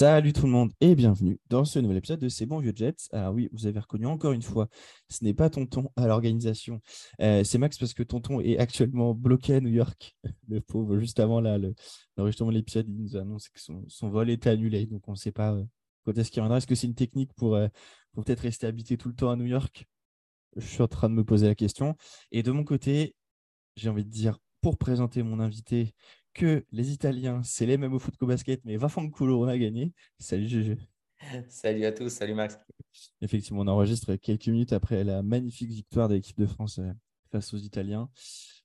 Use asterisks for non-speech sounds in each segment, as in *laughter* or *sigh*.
Salut tout le monde et bienvenue dans ce nouvel épisode de C'est bon vieux Jets. Alors oui, vous avez reconnu encore une fois, ce n'est pas Tonton à l'organisation, euh, c'est Max parce que Tonton est actuellement bloqué à New York. *laughs* Le pauvre, juste avant là, l'enregistrement de l'épisode, il nous annonce que son, vol était annulé, donc on ne sait pas euh, quand est-ce qu'il reviendra. Est-ce que c'est une technique pour, euh, pour peut-être rester habité tout le temps à New York? Je suis en train de me poser la question. Et de mon côté, j'ai envie de dire, pour présenter mon invité, que les Italiens, c'est les mêmes au foot qu'au basket, mais Vafanculo, on a gagné. Salut GG. *laughs* Salut à tous, salut Max. Effectivement, on enregistre quelques minutes après la magnifique victoire de l'équipe de France euh, face aux Italiens.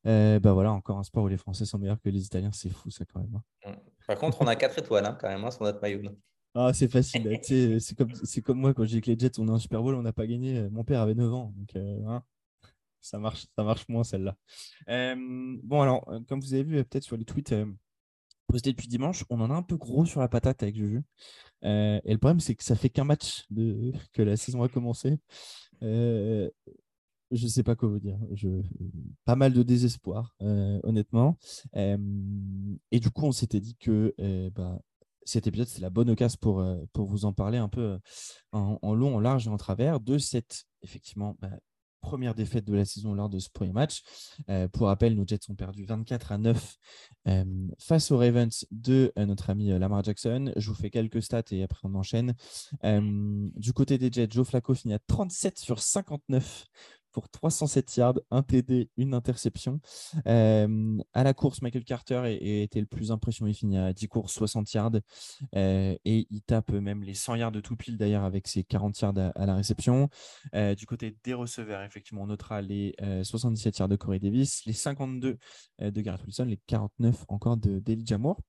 Euh, bah voilà, encore un sport où les Français sont meilleurs que les Italiens, c'est fou ça quand même. Hein. Mm. Par contre, on a 4 étoiles hein, quand même hein, sur notre maillot. Ah, c'est facile. *laughs* c'est comme, comme moi quand j'ai que les Jets, on est en Super Bowl, on n'a pas gagné. Mon père avait 9 ans. Donc, euh, ça marche, ça marche moins celle-là. Euh, bon, alors, euh, comme vous avez vu euh, peut-être sur les tweets postés depuis dimanche, on en a un peu gros sur la patate avec Juju. et le problème, c'est que ça fait qu'un match *laughs* que la saison a commencé. je ne sais pas quoi vous dire. Je... Pas mal de désespoir, honnêtement. et du coup, on s'était dit que bah, cet épisode, c'est la bonne occasion pour, pour vous en parler un peu en, long, en large et en travers de cette, effectivement, bah, première défaite de la saison lors de ce premier match. Euh, pour rappel, nos Jets ont perdu 24 à 9 euh, face aux Ravens de euh, notre ami Lamar Jackson. Je vous fais quelques stats et après on enchaîne. du côté des Jets, Joe Flacco finit à 37 sur 59 pour 307 yards, un TD, une interception. Euh, à la course, Michael Carter été le plus impressionnant. Il finit à 10 courses, 60 yards. Euh, et il tape même les 100 yards de tout pile d'ailleurs avec ses 40 yards à, la réception. Euh, du côté des receveurs, effectivement, on notera les 77 yards de Corey Davis, les 52 de Garrett Wilson, les 49 encore de d'Elijah Moore.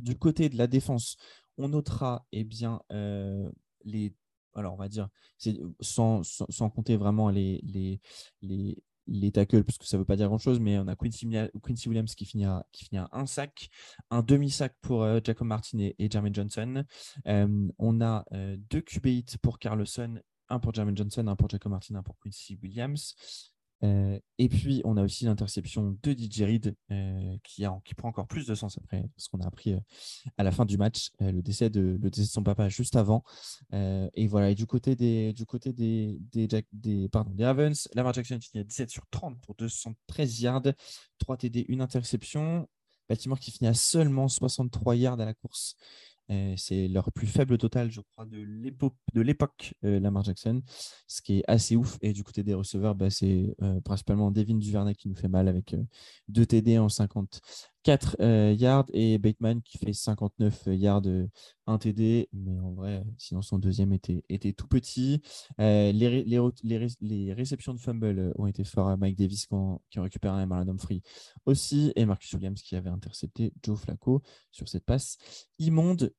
Du côté de la défense, on notera eh bien, les alors on va dire, sans, sans, compter vraiment les, les, les, les tackles, parce que ça ne veut pas dire grand-chose, mais on a Quincy, Williams qui finit, un sac, un demi-sac pour euh, Jacob Martin et, Jermaine Johnson. Euh, on a euh, deux QB pour Carlson, un pour Jermaine Johnson, un pour Jacob Martin, un pour Quincy Williams. Euh, et puis, on a aussi l'interception de DJ euh, qui, prend encore plus de sens après ce qu'on a appris euh, à la fin du match, le, décès de, son papa juste avant. et voilà, et du côté des, du côté des, des, Lamar Jackson finit à 17 sur 30 pour 213 yards, 3 TD, une interception. Baltimore qui finit à seulement 63 yards à la course. Euh, c'est leur plus faible total, je crois, de l'époque euh, Lamar Jackson, ce qui est assez ouf. Et du côté des receveurs, bah, c'est euh, principalement Devin Duvernay qui nous fait mal avec 2 TD en 50 4 euh, yards et Bateman qui fait 59 yards, 1 euh, TD. Mais en vrai, sinon son deuxième était, était tout petit. Euh, les, les, réceptions de fumble ont été fortes à Mike Davis qui ont récupéré un Marlon Humphrey aussi et Marcus Williams qui avait intercepté Joe Flacco sur cette passe immonde.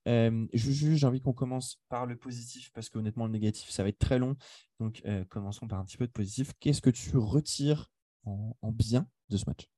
Juju, j'ai envie qu'on commence par le positif parce qu'honnêtement, le négatif, ça va être très long. Donc, commençons par un petit peu de positif. Qu'est-ce que tu retires en bien de ce match?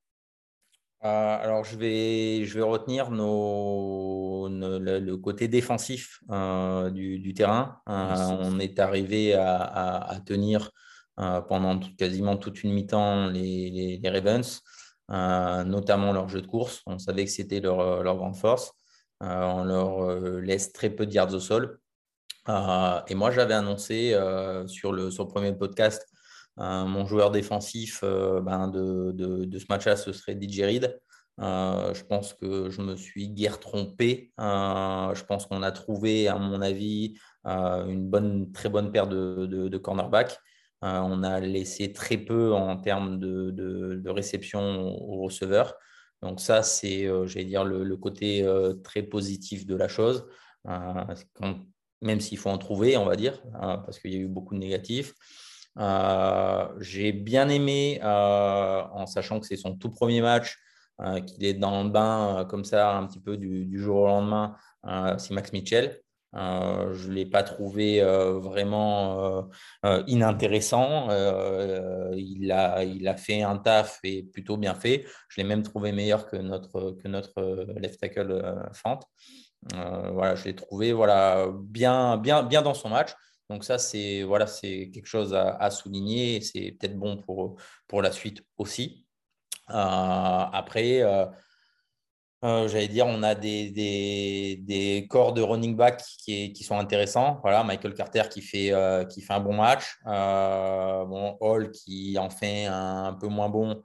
Euh, alors, je vais, je vais retenir nos, le, côté défensif euh, du, terrain. Euh, on est arrivé à, tenir pendant quasiment toute une mi-temps les, les, Ravens, notamment leur jeu de course. On savait que c'était leur, leur, grande force. on leur laisse très peu de yards au sol. et moi, j'avais annoncé sur, le, sur le premier podcast mon joueur défensif euh, ben de, de, ce match-là, ce serait DJ Reed. Euh, je pense que je me suis guère trompé. Euh, je pense qu'on a trouvé, à mon avis, une très bonne paire de, de, cornerbacks. on a laissé très peu en termes de, de réception aux receveurs. Donc ça, c'est, j'allais dire, le côté très positif de la chose. même s'il faut en trouver, on va dire, parce qu'il y a eu beaucoup de négatifs. Euh, j'ai bien aimé, euh, en sachant que c'est son tout premier match, euh, qu'il est dans le bain comme ça, un petit peu du, jour au lendemain, c'est Max Mitchell. Je ne l'ai pas trouvé vraiment inintéressant. il, a, il a fait un taf et plutôt bien fait. Je l'ai même trouvé meilleur que notre, que notre left tackle Fante. voilà, je l'ai trouvé voilà, bien, bien, bien dans son match. Donc ça, c'est voilà, quelque chose à, à souligner. C'est peut-être bon pour, pour la suite aussi. après, euh, j'allais dire, on a des, des, corps de running back qui, sont intéressants. Voilà, Michael Carter qui fait, euh, qui fait un bon match. Euh, bon, Hall qui en fait un, peu moins bon.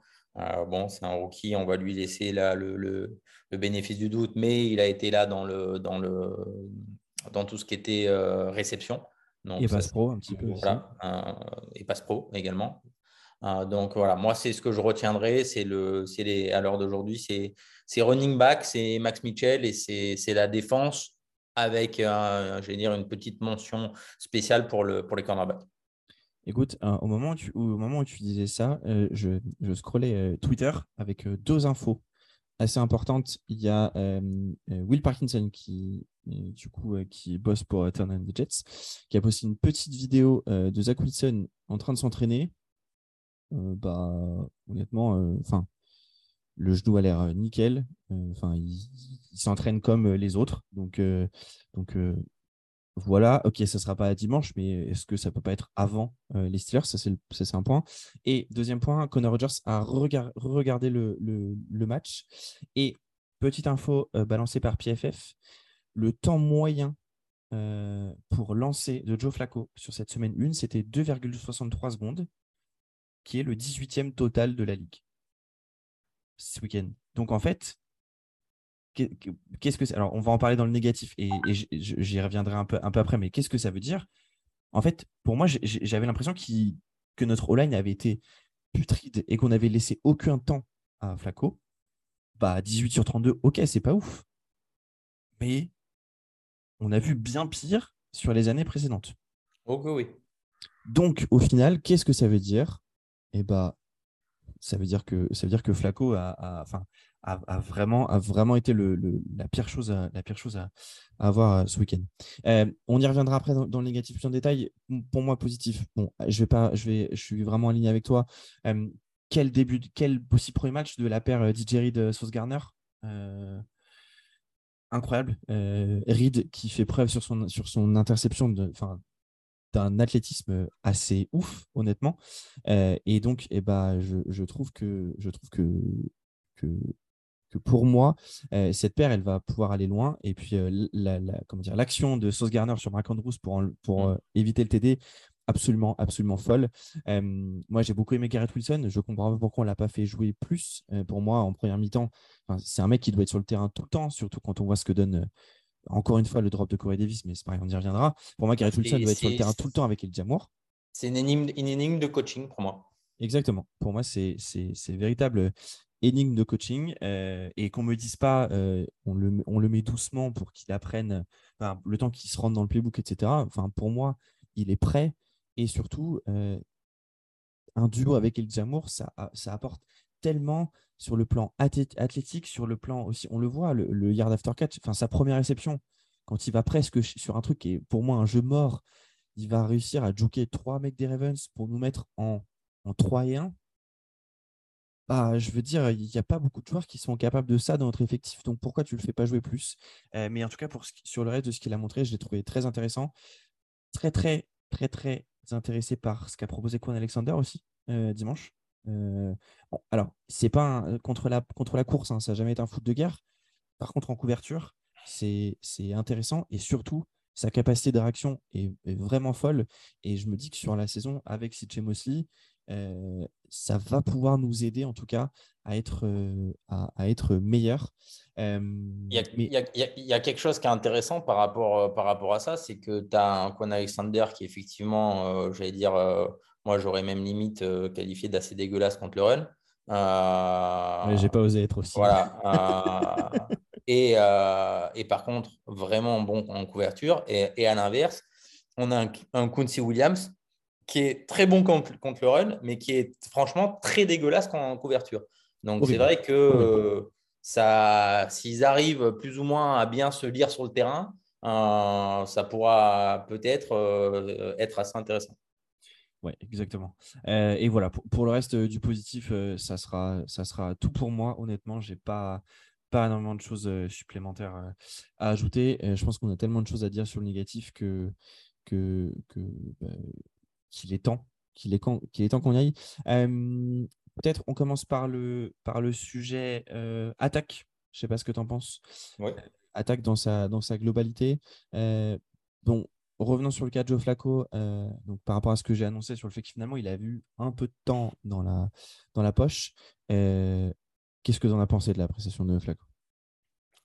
bon, c'est un rookie, on va lui laisser là, le, le, bénéfice du doute, mais il a été là dans, le, dans, le, dans tout ce qui était réception. Donc, et passe pro un petit peu. Voilà, et passe pro également. donc voilà, moi c'est ce que je retiendrai, c'est le, les, à l'heure d'aujourd'hui, c'est c'est running back, c'est Max Mitchell et c'est la défense avec, euh, dire, une petite mention spéciale pour, le, pour les cornerbacks. Écoute, euh, au, moment où tu, au moment où tu disais ça, euh, je, je scrollais Twitter avec deux infos assez importantes. Il y a Will Parkinson qui, du coup, qui bosse pour Turn and the Jets, qui a posté une petite vidéo de Zach Wilson en train de s'entraîner. bah, honnêtement, enfin, le genou a l'air euh, nickel. Euh, enfin, il, s'entraîne comme euh, les autres. Donc voilà. Ok, ça ne sera pas dimanche, mais est-ce que ça peut pas être avant les Steelers? Ça, c'est un point. Et deuxième point, Connor Rogers a regardé le, match. Et petite info balancée par PFF, le temps moyen pour lancer de Joe Flacco sur cette semaine 1, c'était 2,63 secondes, qui est le 18e total de la ligue ce week-end. Donc en fait, qu'est-ce que c'est Alors on va en parler dans le négatif et, j'y reviendrai un peu, un peu après, mais qu'est-ce que ça veut dire? En fait, pour moi, j'avais l'impression que notre O-line avait été putride et qu'on avait laissé aucun temps à Flaco. Bah 18 sur 32, ok, c'est pas ouf. Mais on a vu bien pire sur les années précédentes. Ok, oui. Donc, au final, qu'est-ce que ça veut dire? Eh bah, ça veut dire que ça veut dire que Flaco a, enfin, a, vraiment, a vraiment été le, la pire chose à, la pire chose à, avoir euh, ce week-end. Euh, on y reviendra après dans, le négatif plus en détail. Pour moi, positif. Bon, je vais pas, je vais, je suis vraiment aligné avec toi. Euh, quel début, quel possible premier match de la paire DJ Reed Sauce Garner incroyable. Reed qui fait preuve sur son, sur son interception, de, d'un athlétisme assez ouf, honnêtement. Et donc, eh ben, je, trouve que je trouve que, pour moi, euh, cette paire, elle va pouvoir aller loin. Et puis, euh, la, comment dire, l'action de Sauce Garner sur Mark Andrews pour, pour mmh. éviter le TD, absolument, absolument folle. moi, j'ai beaucoup aimé Garrett Wilson. Je comprends pas pourquoi on l'a pas fait jouer plus. pour moi, en première mi-temps, c'est un mec qui doit être sur le terrain tout le temps, surtout quand on voit ce que donne encore une fois, le drop de Corey Davis, mais c'est pareil, on y reviendra. Pour moi, Garrett Wilson doit être sur le terrain tout le temps avec El Jamour. C'est une énigme, de coaching pour moi. Exactement. Pour moi, c'est véritable énigme de coaching euh, et qu'on me dise pas euh, on, le, on, le, met doucement pour qu'il apprenne le temps qu'il se rende dans le playbook, etc. Enfin, pour moi, il est prêt et surtout, euh, un duo avec El Jamour, ça, ça apporte tellement sur le plan athlétique, sur le plan aussi, on le voit, le, yard after catch, enfin sa première réception, quand il va presque sur un truc qui est pour moi un jeu mort, il va réussir à joker trois mecs des Ravens pour nous mettre en, en 3 et 1. Bah, je veux dire, il n'y a pas beaucoup de joueurs qui sont capables de ça dans notre effectif. Donc pourquoi tu ne le fais pas jouer plus? Euh, Mais en tout cas, sur le reste de ce qu'il a montré, je l'ai trouvé très intéressant. Très, très, très, très intéressé par ce qu'a proposé Quan Alexander aussi euh, dimanche. Euh, alors, c'est pas contre, la, contre la course, hein, ça n'a jamais été un foot de guerre. Par contre, en couverture, c'est intéressant et surtout, sa capacité de réaction est, vraiment folle. Et je me dis que sur la saison, avec CJ Mosley, euh, ça va pouvoir nous aider en tout cas à être, euh, à, être meilleur. il, y a, quelque chose qui est intéressant par rapport, par rapport à ça, c'est que tu as un Quan Alexander qui effectivement, j'allais dire, moi, j'aurais même limite euh, qualifié d'assez dégueulasse contre le run. Euh, J'ai pas osé être aussi. Voilà. *laughs* Euh, et, euh, et, par contre, vraiment bon en couverture. Et, et à l'inverse, on a un, un Quincy Williams qui est très bon contre, contre, le run, mais qui est franchement très dégueulasse en couverture. Donc, c'est vrai que ça, s'ils arrivent plus ou moins à bien se lire sur le terrain, ça pourra peut-être être assez intéressant. Oui, exactement. et voilà, pour, le reste du positif, ça, sera, ça sera tout pour moi. Honnêtement, je n'ai pas, pas énormément de choses supplémentaires à ajouter. je pense qu'on a tellement de choses à dire sur le négatif que, que, bah, qu'il est temps qu'il est, est, temps qu'on y aille. Peut-être on commence par le, par le sujet attaque. Je ne sais pas ce que tu en penses. Attaque dans sa, dans sa globalité. bon, revenons sur le cas de Joe Flacco, donc par rapport à ce que j'ai annoncé sur le fait que finalement il a vu un peu de temps dans la, dans la poche. Qu'est-ce que tu en as pensé de la prestation de Flacco?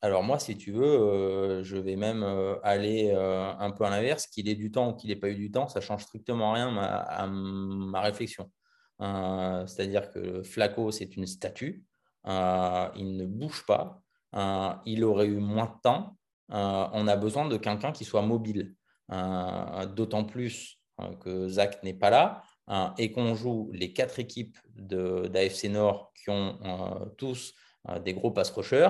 Alors moi, si tu veux, euh, je vais même euh, aller euh, un peu à l'inverse, qu'il ait du temps ou qu'il n'ait pas eu du temps, ça change strictement rien à, ma réflexion. C'est-à-dire que Flaco, c'est une statue, il ne bouge pas, il aurait eu moins de temps, on a besoin de quelqu'un qui soit mobile. D'autant plus que Zach n'est pas là et qu'on joue les quatre équipes d'AFC Nord qui ont tous des gros pass rushers.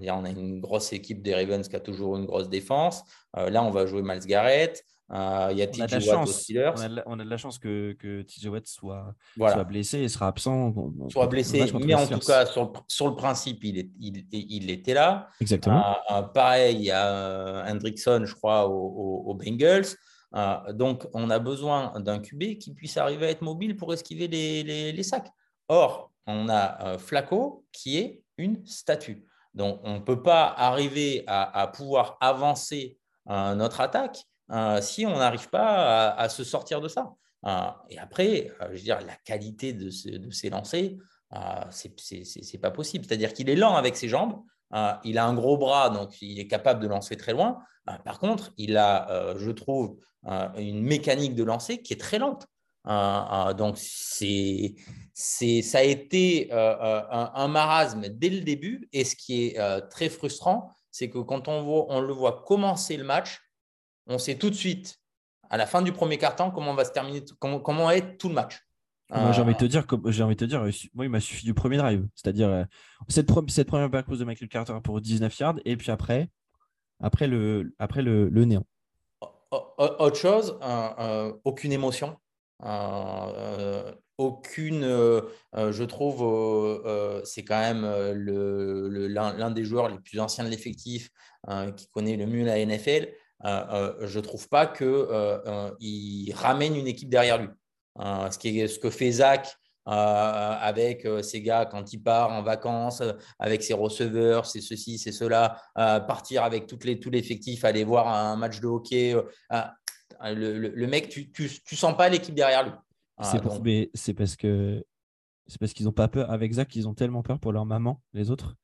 On a une grosse équipe des Ravens qui a toujours une grosse défense. Euh, là, on va jouer Miles Garrett. Euh, il y a TJ Watt aux Steelers. On a, de la chance que, que TJ Watt soit, soit, blessé et sera absent. Soit blessé, mais en tout cas, sur le, sur le principe, il, est, il, il, était là. Exactement. Euh, pareil, il y a Hendrickson, je crois, aux, Bengals. donc, on a besoin d'un QB qui puisse arriver à être mobile pour esquiver les, les, les sacs. Or, on a Flaco qui est une statue. Donc, on ne peut pas arriver à, pouvoir avancer euh, notre attaque euh, si on n'arrive pas à, se sortir de ça. Euh, et après, je veux dire, la qualité de, de ces lancers, c'est pas possible. C'est-à-dire qu'il est lent avec ses jambes, il a un gros bras, donc il est capable de lancer très loin. par contre, il a, je trouve, une mécanique de lancer qui est très lente. Donc, c'est ça a été euh, euh, un, marasme dès le début. Et ce qui est euh, très frustrant, c'est que quand on, voit, on le voit commencer le match, on sait tout de suite, à la fin du premier quart-temps, comment va se terminer, comment, comment va être tout le match. Moi, j'ai envie de te dire, j'ai envie de te dire, moi, il m'a suffi du premier drive, c'est-à-dire cette, cette, première parcours de Michael Carter pour 19 yards, et puis après, après le, après le, le néant. Autre chose, aucune émotion aucune, euh, euh, je trouve, euh, c'est quand même l'un des joueurs les plus anciens de l'effectif qui connaît le mieux la NFL. je ne trouve pas qu'il ramène une équipe derrière lui. ce, qui est, ce que fait Zach avec ses gars quand il part en vacances, avec ses receveurs, c'est ceci, c'est cela, partir avec toutes les, tout l'effectif, aller voir un match de hockey. Le, mec, tu ne sens pas l'équipe derrière lui. Ah, c'est parce que c'est parce qu'ils n'ont pas peur avec Zach, ils ont tellement peur pour leur maman, les autres,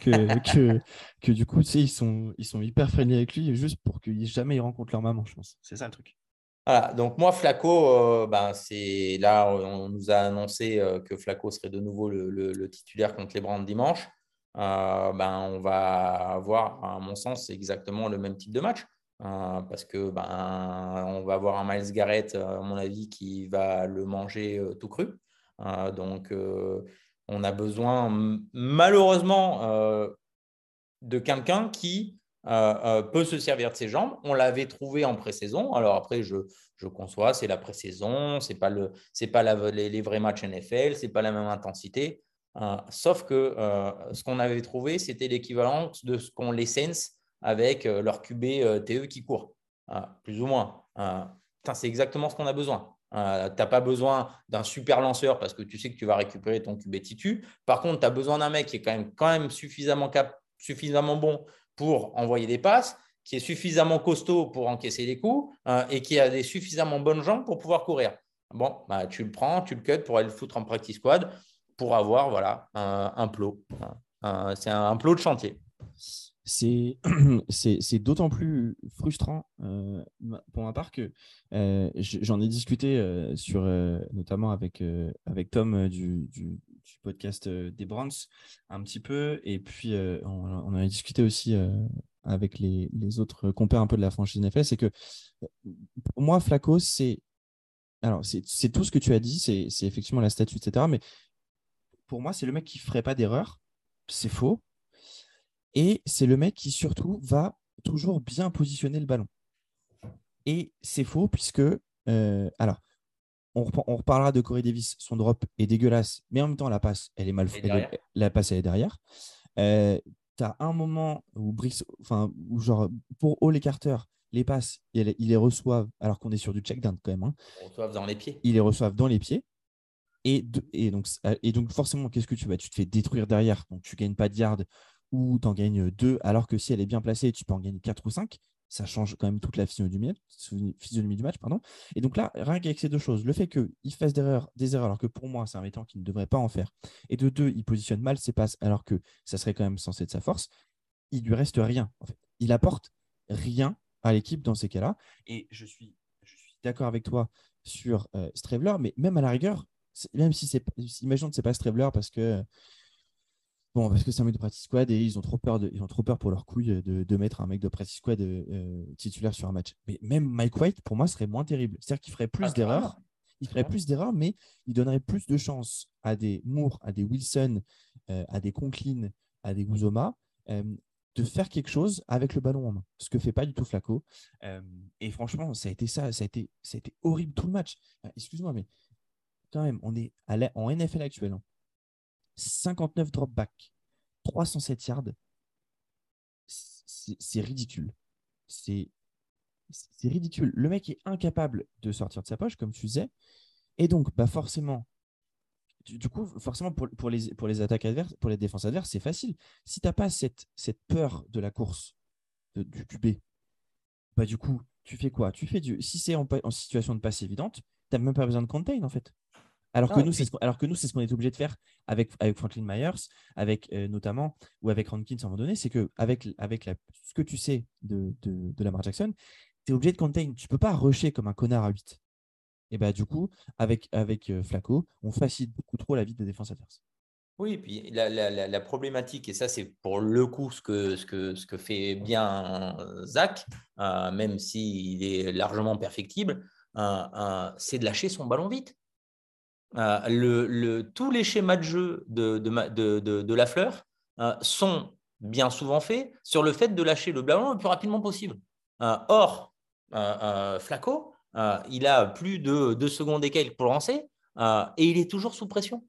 que, *laughs* que, que, du coup, tu sais, ils sont, ils sont hyper friendly avec lui juste pour qu'ils jamais ils rencontrent leur maman, je pense. C'est ça le truc. Voilà, donc moi, Flaco, euh, ben, c'est là, on nous a annoncé euh, que Flaco serait de nouveau le, titulaire contre les Brands dimanche. Euh, ben, on va avoir, à mon sens, exactement le même type de match. Euh, parce que ben, on va avoir un Miles Garrett, euh, à mon avis, qui va le manger euh, tout cru. donc, on a besoin malheureusement de quelqu'un qui peut se servir de ses jambes. On l'avait trouvé en pré-saison. Alors après, je, je conçois, c'est la pré-saison, c'est pas le, pas les, les, vrais matchs NFL, c'est pas la même intensité. sauf que ce qu'on avait trouvé, c'était l'équivalent de ce qu'ont les Saints avec euh, leur QB euh, TE qui court, ah, plus ou moins. Ah, c'est exactement ce qu'on a besoin. Ah, tu n'as pas besoin d'un super lanceur parce que tu sais que tu vas récupérer ton QB titu. Par contre, tu as besoin d'un mec qui est quand même, suffisamment, bon pour envoyer des passes, qui est suffisamment costaud pour encaisser les coups et qui a des suffisamment bonnes jambes pour pouvoir courir. Bon, bah, tu le prends, tu le cut pour aller le foutre en practice squad pour avoir voilà, un plot. c'est un plot de chantier *clears throat* c'est d'autant plus frustrant euh, pour ma part que euh, j'en ai discuté euh, sur, notamment avec, avec Tom du, du, podcast des Brands un petit peu, et puis on, en a discuté aussi avec les, les, autres compères un peu de la franchise NFL, c'est que pour moi, Flaco, c'est alors c'est tout ce que tu as dit, c'est effectivement la statue, etc. Mais pour moi, c'est le mec qui ferait pas d'erreur. C'est faux. Et c'est le mec qui surtout va toujours bien positionner le ballon. Et c'est faux puisque, euh, alors, on, reparlera de Corey Davis, son drop est dégueulasse, mais en même temps, la passe, elle est mal faite. La passe, elle est derrière. Euh, tu as un moment où Brice, enfin, où genre, pour Hall et Carter, les passes, ils les reçoivent alors qu'on est sur du check down quand même. Hein. Ils reçoivent dans les pieds. Ils les reçoivent dans les pieds. Et, et, donc, et donc, forcément, qu'est-ce que tu vas Tu te fais détruire derrière. Donc, tu gagnes pas de yards ou tu en gagnes deux, alors que si elle est bien placée, tu peux en gagner quatre ou cinq. Ça change quand même toute la physionomie du, match. Pardon. Et donc là, rien qu'avec ces deux choses, le fait qu'il fasse des erreurs, alors que pour moi, c'est un métant qui ne devrait pas en faire, et de deux, il positionne mal ses passes, alors que ça serait quand même censé être sa force, il lui reste rien. Il apporte rien à l'équipe dans ces cas-là. Et je suis, je suis d'accord avec toi sur euh, mais même à la rigueur, même si c'est, imaginons que c'est pas Strebler parce que bon, parce que c'est un mec de practice squad et ils ont trop peur, de, ils ont trop peur pour leur couille de, de mettre un mec de practice squad euh, titulaire sur un match. Mais même Mike White, pour moi, serait moins terrible. C'est-à-dire qu'il ferait plus ah, d'erreurs. Il ferait plus d'erreurs, mais il donnerait plus de chance à des Moore, à des Wilson, euh, à des Conklin, à des Guzoma, euh, de faire quelque chose avec le ballon en main, ce que fait pas du tout Flaco. et franchement, ça a été ça, ça a été, ça a été horrible tout le match. Excuse-moi, mais quand même, on est à en NFL actuel. 59 drop back, 307 yards. C'est ridicule. C'est ridicule. Le mec est incapable de sortir de sa poche, comme tu disais. Et donc, bah forcément, du coup, forcément, pour, pour, les, pour les attaques adverses, pour les défenses adverses, c'est facile. Si tu n'as pas cette, cette peur de la course du QB, bah du coup, tu fais quoi? Tu fais du. Si c'est en, en, situation de passe évidente, tu n'as même pas besoin de contain en fait. Alors, que nous, c'est ce alors que nous, c'est ce qu'on est obligé de faire avec, avec Franklin Myers, avec euh, notamment, ou avec Rankins à un moment donné, c'est que avec, avec la, ce que tu sais de, de, de Lamar Jackson, tu es obligé de contain. Tu peux pas rusher comme un connard à 8. Et bah, du coup, avec, avec euh, Flaco, on facilite beaucoup trop la vie des défense adverse. Oui, et puis la, la, la, problématique, et ça c'est pour le coup ce que, ce que, ce que fait bien Zach, euh, même s'il est largement perfectible, euh, c'est de lâcher son ballon vite. Le, tous les schémas de jeu de, de, la fleur sont bien souvent faits sur le fait de lâcher le ballon le plus rapidement possible. or, Flaco, euh, il a plus de deux secondes et quelques pour lancer euh, et il est toujours sous pression.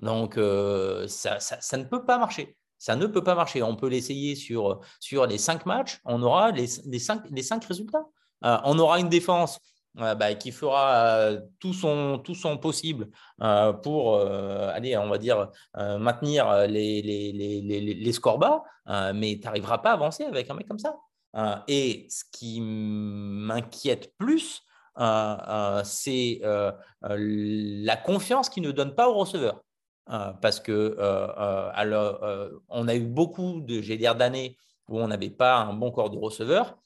Donc, euh, ça, ne peut pas marcher. Ça ne peut pas marcher. On peut l'essayer sur, les cinq matchs. On aura les, les, les cinq résultats. on aura une défense bah, qui fera tout, son, tout son possible pour, aller, on va dire, maintenir les, les, les, les scores bas, mais tu n'arriveras pas à avancer avec un mec comme ça. Euh, et ce qui m'inquiète plus, euh, euh, c'est la confiance qu'il ne donne pas au receveur. parce que alors, on a eu beaucoup de, j'ai d'années où on n'avait pas un bon corps de receveur.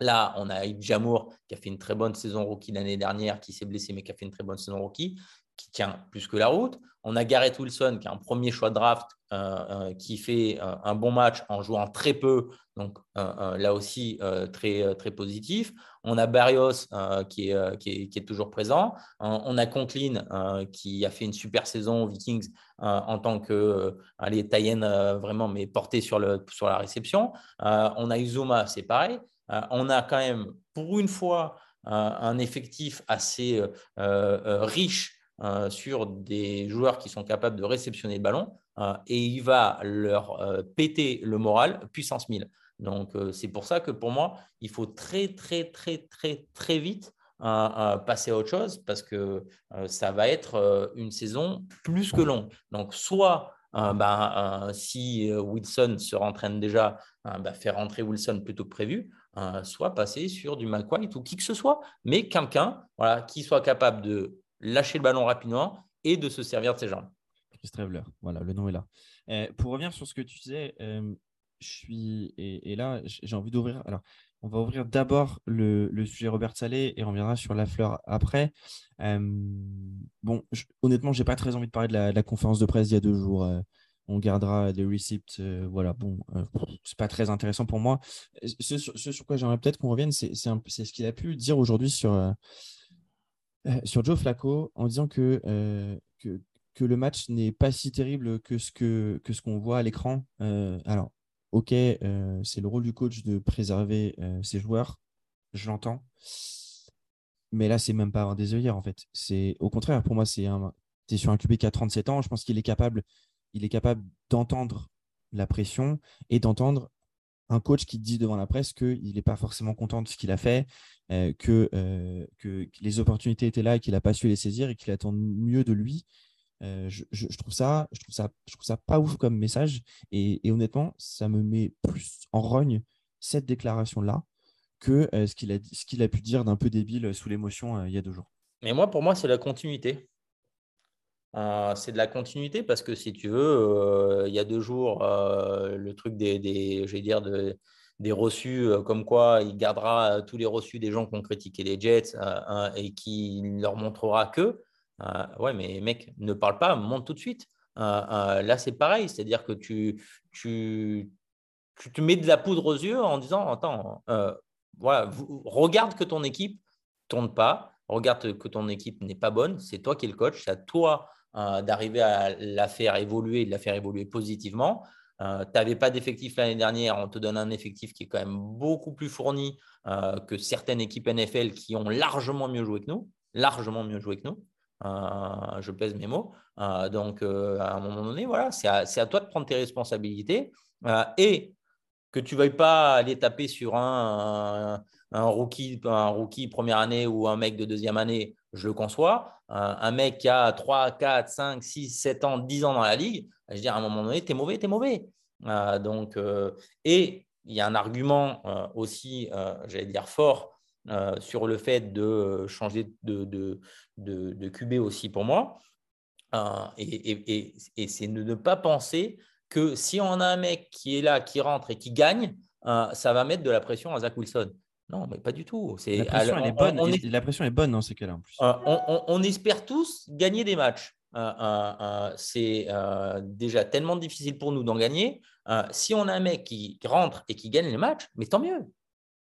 Là, on a eu Jamour qui a fait une très bonne saison rookie l'année dernière, qui s'est blessé mais qui a fait une très bonne saison rookie qui tient plus que la route. On a Garrett Wilson, qui est un premier choix de draft, euh, euh, qui fait euh, un bon match en jouant très peu, donc là aussi très, positif. On a Barrios, qui est, toujours présent. on a Conklin, qui a fait une super saison aux Vikings en tant que allez, vraiment, mais porté sur, sur la réception. on a Uzuma, c'est pareil. On a quand même, pour une fois, un effectif assez riche euh, sur des joueurs qui sont capables de réceptionner le ballon euh, et il va leur euh, péter le moral puissance 1000. Donc, c'est pour ça que pour moi, il faut très, très, très, très, très vite passer à autre chose parce que ça va être une saison plus que longue. Donc, soit ben, si Wilson se rentraîne déjà, ben, faire rentrer Wilson plutôt que prévu, soit passer sur du McWhite ou qui que ce soit, mais quelqu'un voilà, qui soit capable de lâcher le ballon rapidement et de se servir de ses jambes. Chris Traveler, voilà, le nom est là. Euh, pour revenir sur ce que tu disais, euh, je suis et, là j'ai envie d'ouvrir. Alors, on va ouvrir d'abord le, sujet Robert Salé et on reviendra sur la fleur après. Euh, bon, honnêtement, j'ai pas très envie de parler de la, conférence de presse il y a deux jours. On gardera des receipts. voilà, bon, c'est pas très intéressant pour moi. Ce, sur quoi j'aimerais peut-être qu'on revienne, c'est ce qu'il a pu dire aujourd'hui sur euh, sur Joe Flacco en disant euh, que, que, le match n'est pas si terrible que ce qu'on que ce voit à l'écran. Euh, alors, ok, c'est le rôle du coach de préserver ses joueurs, je l'entends. Mais là, c'est même pas avoir des œillères, en fait. C'est au contraire, pour moi, c'est un. Tu es sur un QB qui a 37 ans. Je pense qu'il est capable, il est capable d'entendre la pression et d'entendre un coach qui dit devant la presse qu'il n'est pas forcément content de ce qu'il a fait, euh, que, euh, que, les opportunités étaient là et qu'il n'a pas su les saisir et qu'il attend mieux de lui. Euh, je, trouve ça, je, trouve ça, je trouve ça pas ouf comme message. Et, honnêtement, ça me met plus en rogne cette déclaration-là que ce qu'il a, a pu dire d'un peu débile sous l'émotion il y a deux jours. Mais moi, pour moi, c'est la continuité. C'est de la continuité parce que si tu veux, il y a deux jours, le truc des, des dire, de, des reçus, comme quoi il gardera tous les reçus des gens qui ont critiqué les Jets et qui leur montrera que. ouais, mais mec, ne parle pas, monte tout de suite. là, c'est pareil, c'est-à-dire que tu, tu, tu te mets de la poudre aux yeux en disant Attends, voilà, regarde que ton équipe tourne pas, regarde que ton équipe n'est pas bonne, c'est toi qui es le coach, c'est à toi euh, d'arriver à la faire évoluer, de la faire évoluer positivement. Euh, tu n'avais pas d'effectif l'année dernière, on te donne un effectif qui est quand même beaucoup plus fourni euh, que certaines équipes NFL qui ont largement mieux joué que nous, largement mieux joué que nous. je pèse mes mots. donc, à un moment donné, voilà, c'est à, à, toi de prendre tes responsabilités et que tu ne veuilles pas aller taper sur un, un, rookie, un rookie première année ou un mec de deuxième année, je le conçois. Un, mec qui a 3, 4, 5, 6, 7 ans, 10 ans dans la ligue, je veux dire, à un moment donné, tu es mauvais, tu es mauvais. Euh, donc, euh, et il y a un argument euh, aussi, j'allais dire, fort sur le fait de changer de, de, de, de QB aussi pour moi. et, et, et c'est de ne pas penser que si on a un mec qui est là, qui rentre et qui gagne, euh, ça va mettre de la pression à Zach Wilson. Non, mais pas du tout. La pression, elle est bonne. la pression est bonne dans ces cas-là. En plus. Euh, on, espère tous gagner des matchs. Euh, c'est déjà tellement difficile pour nous d'en gagner. si on a un mec qui rentre et qui gagne les matchs, mais tant mieux.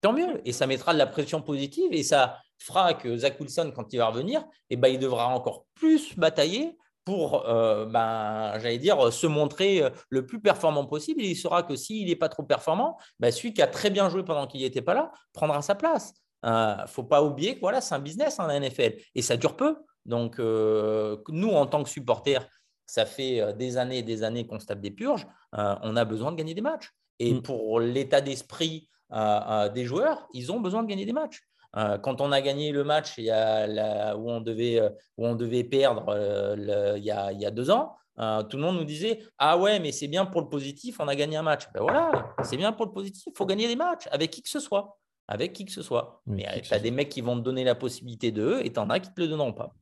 Tant mieux. Et ça mettra de la pression positive et ça fera que Zach Wilson, quand il va revenir, eh ben, il devra encore plus batailler pour, euh, ben, j'allais dire, se montrer euh, le plus performant possible. il saura que s'il n'est pas trop performant, ben, celui qui a très bien joué pendant qu'il n'était pas là prendra sa place. Il euh, ne faut pas oublier que voilà, c'est un business en hein, NFL et ça dure peu. Donc, nous, en tant que supporters, ça fait des années et des années qu'on se tape des purges. on a besoin de gagner des matchs. Et mm. pour l'état d'esprit des joueurs, ils ont besoin de gagner des matchs. Euh, quand on a gagné le match il y a où, on devait, euh, où on devait perdre euh, il, y a, il, y a, deux ans, tout le monde nous disait Ah ouais, mais c'est bien pour le positif, on a gagné un match. Ben voilà, c'est bien pour le positif, il faut gagner des matchs avec qui que ce soit. Avec qui que ce soit. mais tu as des mecs qui vont te donner la possibilité d'eux et tu en as qui ne te le donneront pas.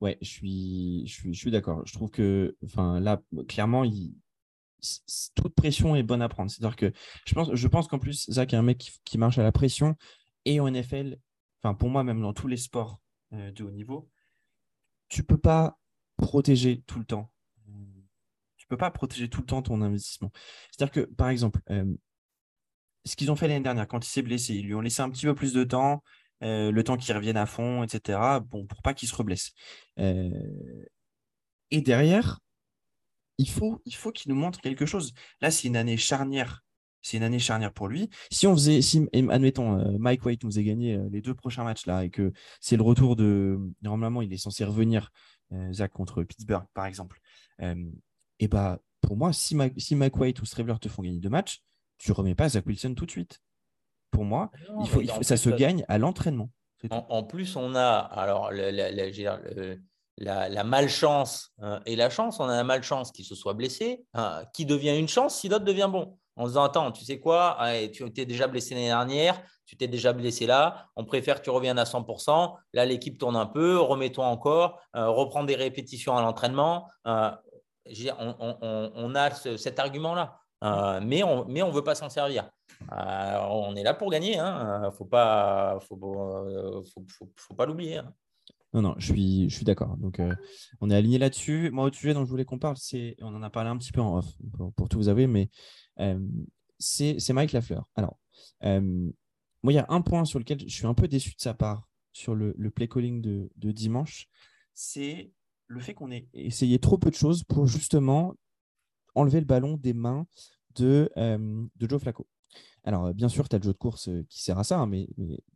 Ouais, je suis, je suis, je suis d'accord. Je trouve que enfin, là, clairement, il, toute pression est bonne à prendre. C'est-à-dire que je pense, je pense qu'en plus, Zach est un mec qui, marche à la pression et en NFL, enfin pour moi même dans tous les sports euh, de haut niveau, tu peux pas protéger tout le temps. Tu peux pas protéger tout le temps ton investissement. C'est-à-dire que par exemple, euh, ce qu'ils ont fait l'année dernière quand il s'est blessé, ils lui ont laissé un petit peu plus de temps, euh, le temps qu'il revienne à fond, etc. Bon, pour pas qu'il se reblesse. et derrière, il faut, il faut qu'il nous montre quelque chose. Là, c'est une année charnière c'est une année charnière pour lui. Si on faisait, si, admettons, euh, Mike White nous faisait gagné euh, les deux prochains matchs là et que c'est le retour de. Normalement, il est censé revenir, euh, Zach, contre Pittsburgh, par exemple. et bah, pour moi, si, si Mike White ou Stravler te font gagner deux matchs, tu remets pas Zach Wilson tout de suite. Pour moi, il faut, ça se gagne à l'entraînement. En, plus, on a alors la, la, malchance et la chance. On a la malchance qu'il se soit blessé, hein, qui devient une chance si l'autre devient bon en se disant Attends, tu sais quoi? Tu t'es déjà blessé l'année dernière, tu t'es déjà blessé là, on préfère que tu reviennes à 100%. Là, l'équipe tourne un peu, remets-toi encore, euh, reprends des répétitions à l'entraînement. Euh, on, a cet argument-là, euh, mais on ne veut pas s'en servir. on est là pour gagner, il hein. ne faut pas, faut, pas l'oublier. Hein. Non, non, je suis, d'accord. On est aligné là-dessus. Moi, au sujet dont je voulais qu'on parle, c'est, on en a parlé un petit peu en off, pour, pour tout vous avouer, mais c'est Mike Lafleur. Alors, moi, il y a un point sur lequel je suis un peu déçu de sa part sur le, play calling de, dimanche, c'est le fait qu'on ait essayé trop peu de choses pour justement enlever le ballon des mains de, de Joe Flacco. Alors, bien sûr, tu as le jeu de course qui sert à ça, hein, mais,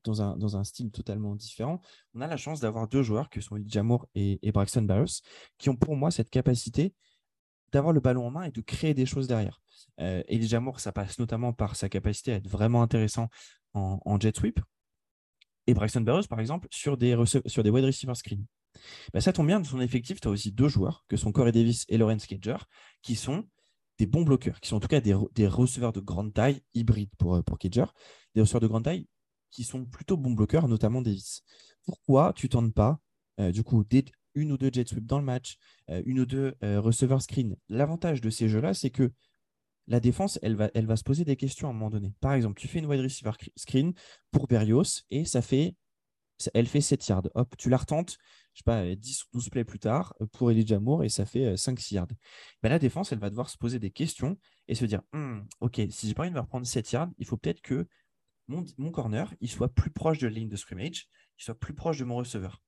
dans, un, dans, un, style totalement différent. On a la chance d'avoir deux joueurs qui sont Elijah Moore et, et Braxton Barrios, qui ont pour moi cette capacité d'avoir le ballon en main et de créer des choses derrière. Euh, Elijah Moore, ça passe notamment par sa capacité à être vraiment intéressant en, jet sweep. Et Braxton Barrios, par exemple, sur des, sur des wide receiver screen. Bah, ça tombe bien, de son effectif, tu as aussi deux joueurs, que sont Corey Davis et Lawrence Cager, qui sont des bons bloqueurs, qui sont en tout cas des, receveurs de grande taille, hybrides pour, euh, pour Cager, des receveurs de grande taille qui sont plutôt bons bloqueurs, notamment Davis. Pourquoi tu tentes pas, euh, du coup, une ou deux jet sweep dans le match, une ou deux receveurs screen L'avantage de ces jeux-là, c'est que la défense, elle va, se poser des questions à un moment donné. Par exemple, tu fais une wide receiver screen pour Berrios et ça fait, elle fait 7 yards. Hop, tu la retentes, je sais pas, 10 ou 12 plays plus tard euh, pour Elijah Moore et ça fait 5-6 euh, yards. Ben, la défense, elle va devoir se poser des questions et se dire «Hmm, Ok, si j'ai pas envie de me reprendre 7 yards, il faut peut-être que mon, mon, corner il soit plus proche de la ligne de scrimmage, qu'il soit plus proche de mon receveur.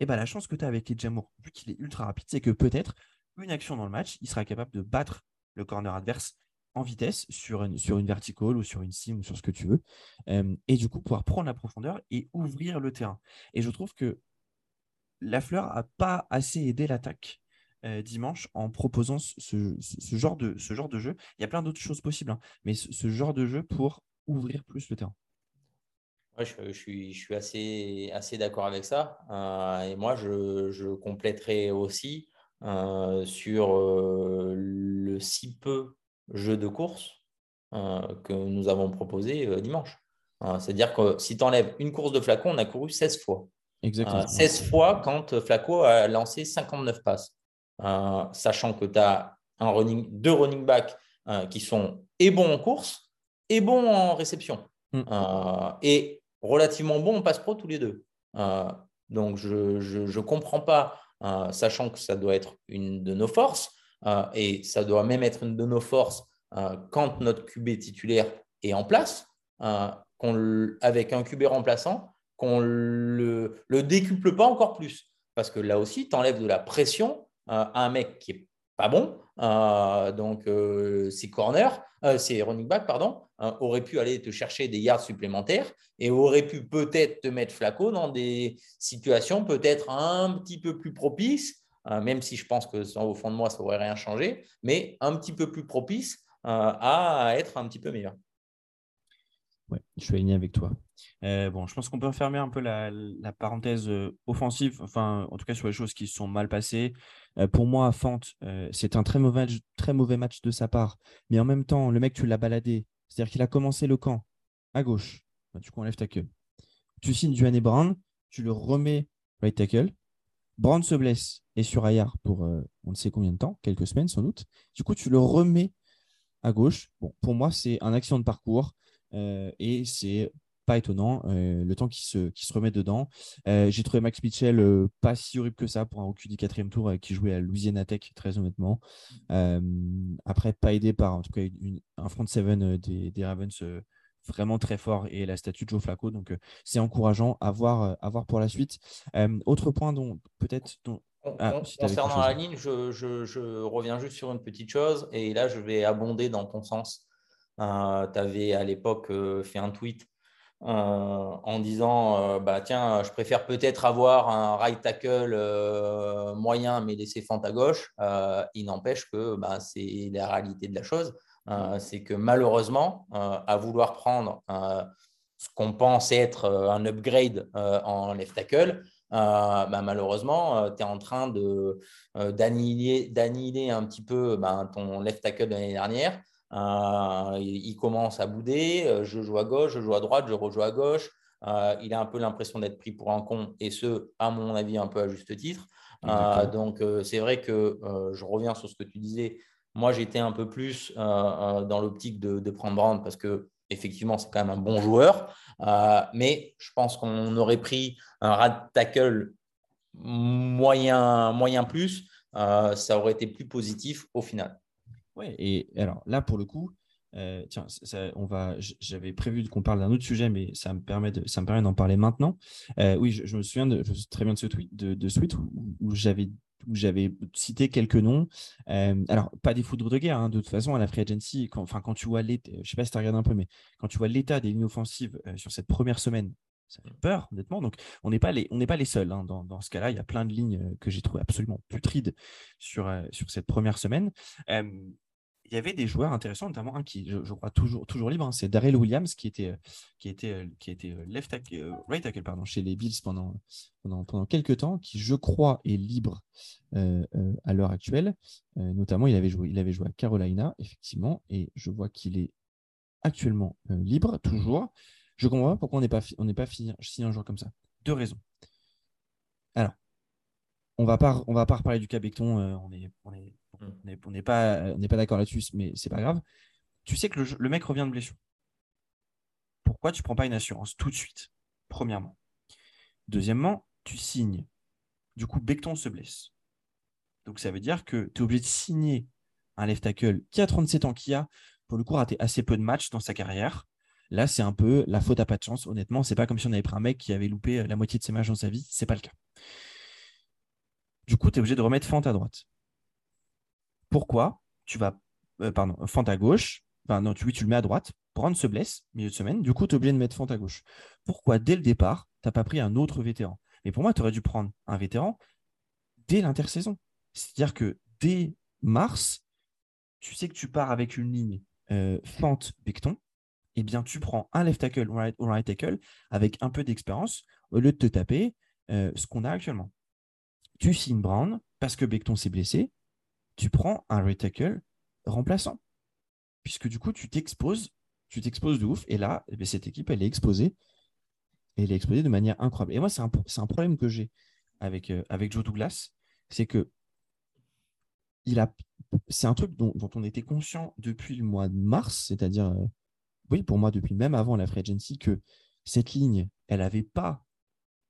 Et ben, la chance que tu as avec Elijah Moore, vu qu'il est ultra rapide, c'est que peut-être une action dans le match, il sera capable de battre le corner adverse en vitesse sur une, verticale ou sur une sim ou sur ce que tu veux. et du coup, pouvoir prendre la profondeur et ouvrir le terrain. Et je trouve que la fleur n'a pas assez aidé l'attaque euh, dimanche en proposant ce, genre de, ce genre de jeu. Il y a plein d'autres choses possibles, hein, mais ce, genre de jeu pour ouvrir plus le terrain. Je, suis, je suis assez, assez d'accord avec ça. Euh, et moi, je, je compléterai aussi euh, sur euh, le si peu jeu de course que nous avons proposé dimanche. C'est-à-dire que si tu enlèves une course de Flacon, on a couru 16 fois. Exactement. 16 fois quand Flaco a lancé 59 passes. sachant que tu as un running, deux running backs qui sont et bons en course et bons en réception. Mm. et relativement bons en passe pro tous les deux. donc je ne comprends pas euh, sachant que ça doit être une de nos forces, euh, et ça doit même être une de nos forces euh, quand notre QB titulaire est en place, avec un QB remplaçant, qu'on ne le, décuple pas encore plus. Parce que là aussi, tu enlèves de la pression à un mec qui est pas bon. donc, ses corners, ses running back, pardon, aurait pu aller te chercher des yards supplémentaires et aurait pu peut-être te mettre Flaco dans des situations peut-être un petit peu plus propices, même si je pense que au fond de moi, ça n'aurait rien changé, mais un petit peu plus propices à être un petit peu meilleur. Ouais, je suis aligné avec toi. Euh, bon, je pense qu'on peut fermer un peu la, parenthèse euh, offensive, enfin, en tout cas sur les choses qui se sont mal passées. Euh, pour moi, Fante, c'est un très mauvais, très mauvais match de sa part. Mais en même temps, le mec, tu l'as baladé. C'est-à-dire qu'il a commencé le camp à gauche. du coup, enlève ta queue. Tu signes Duane Brown, tu le remets right tackle. Brown se blesse et sur Ayar pour on ne sait combien de temps, quelques semaines sans doute. Du coup, tu le remets à gauche. Bon, pour moi, c'est un accident de parcours. Euh, et c'est pas étonnant, euh, le temps qui se, qui se remet dedans. Euh, j'ai trouvé Max Mitchell pas si horrible que ça pour un recul du quatrième tour qui jouait à Louisiana Tech, très honnêtement. après, pas aidé par en tout cas un front seven des, des Ravens vraiment très fort et la statue de Joe Flacco. Donc, c'est encourageant à voir, à voir pour la suite. autre point dont peut-être. Ah, concernant la ligne, je, je, je, reviens juste sur une petite chose et là, je vais abonder dans ton sens. Euh, tu avais à l'époque euh, fait un tweet euh, en disant bah, Tiens, je préfère peut-être avoir un right tackle moyen mais laisser fente à gauche. il n'empêche que bah, c'est la réalité de la chose. c'est que malheureusement, à vouloir prendre ce qu'on pense être un upgrade en left tackle, bah, malheureusement, tu es en train d'annihiler un petit peu bah, ton left tackle de l'année dernière. Euh, il, commence à bouder. Euh, je joue à gauche, je joue à droite, je rejoue à gauche. Euh, il a un peu l'impression d'être pris pour un con, et ce, à mon avis, un peu à juste titre. donc, c'est vrai que je reviens sur ce que tu disais. Moi, j'étais un peu plus dans l'optique de, prendre Brand parce que effectivement, c'est quand même un bon joueur. mais je pense qu'on aurait pris un rat tackle moyen, moyen plus. ça aurait été plus positif au final. Ouais, et alors là, pour le coup, euh, tiens, on va, j'avais prévu qu'on parle d'un autre sujet, mais ça me permet de, d'en parler maintenant. Euh, oui, je, me souviens de, très bien de ce tweet, de, de où, j'avais où j'avais cité quelques noms. alors, pas des foudres de guerre, hein, de toute façon, à la free agency, quand, enfin, quand tu vois l'état, je sais pas si tu regardé un peu, mais quand tu vois l'état des lignes offensives sur cette première semaine, ça fait peur, honnêtement. Donc, on n'est pas les, on pas les seuls. Hein, dans, dans, ce cas-là, il y a plein de lignes que j'ai trouvé absolument putrides sur, sur cette première semaine il y avait des joueurs intéressants, notamment un qui, je, crois, toujours, toujours libre, hein, c'est Darrell Williams, qui était, qui était, qui était left tackle, right tackle pardon, chez les Bills pendant, pendant, pendant quelques temps, qui, je crois, est libre euh, euh, à l'heure actuelle. Euh, notamment, il avait, joué, il avait joué à Carolina, effectivement, et je vois qu'il est actuellement libre, toujours. Je comprends pourquoi on n'est pas, pas signé un joueur comme ça. Deux raisons. Alors, on va pas, on va pas reparler du cas Becton, on on est On n'est pas, d'accord là-dessus, mais c'est pas grave. Tu sais que le, mec revient de blessure. Pourquoi tu prends pas une assurance tout de suite Premièrement? Deuxièmement, tu signes. Du coup, Becton se blesse. Donc ça veut dire que tu es obligé de signer un left tackle qui a 37 ans, qui a, pour le coup, raté assez peu de matchs dans sa carrière. Là, c'est un peu la faute à pas de chance. Honnêtement, c'est pas comme si on avait pris un mec qui avait loupé la moitié de ses matchs dans sa vie. C'est pas le cas. Du coup, tu es obligé de remettre Fante à droite pourquoi tu vas, euh, pardon, Fante à gauche, enfin non, tu, tu le mets à droite, Brand se blesse, milieu de semaine, du coup, tu es obligé de mettre Fante à gauche. Pourquoi, dès le départ, tu n'as pas pris un autre vétéran? Mais pour moi, tu aurais dû prendre un vétéran dès l'intersaison. C'est-à-dire que dès mars, tu sais que tu pars avec une ligne euh, Fante-Becton, eh bien, tu prends un left tackle ou right, right tackle avec un peu d'expérience au lieu de te taper euh, ce qu'on a actuellement. Tu signes Brown parce que Becton s'est blessé, tu prends un right remplaçant. Puisque du coup, tu t'exposes, tu t'exposes de ouf. Et là, eh ben, cette équipe, elle est exposée. elle est exposée de manière incroyable. Et moi, c'est un, un, problème que j'ai avec, euh, avec Joe Douglas. C'est que il a, c'est un truc dont, on était conscient depuis le mois de mars, c'est-à-dire, euh, oui, pour moi, depuis même avant la Free Agency, que cette ligne, elle avait pas,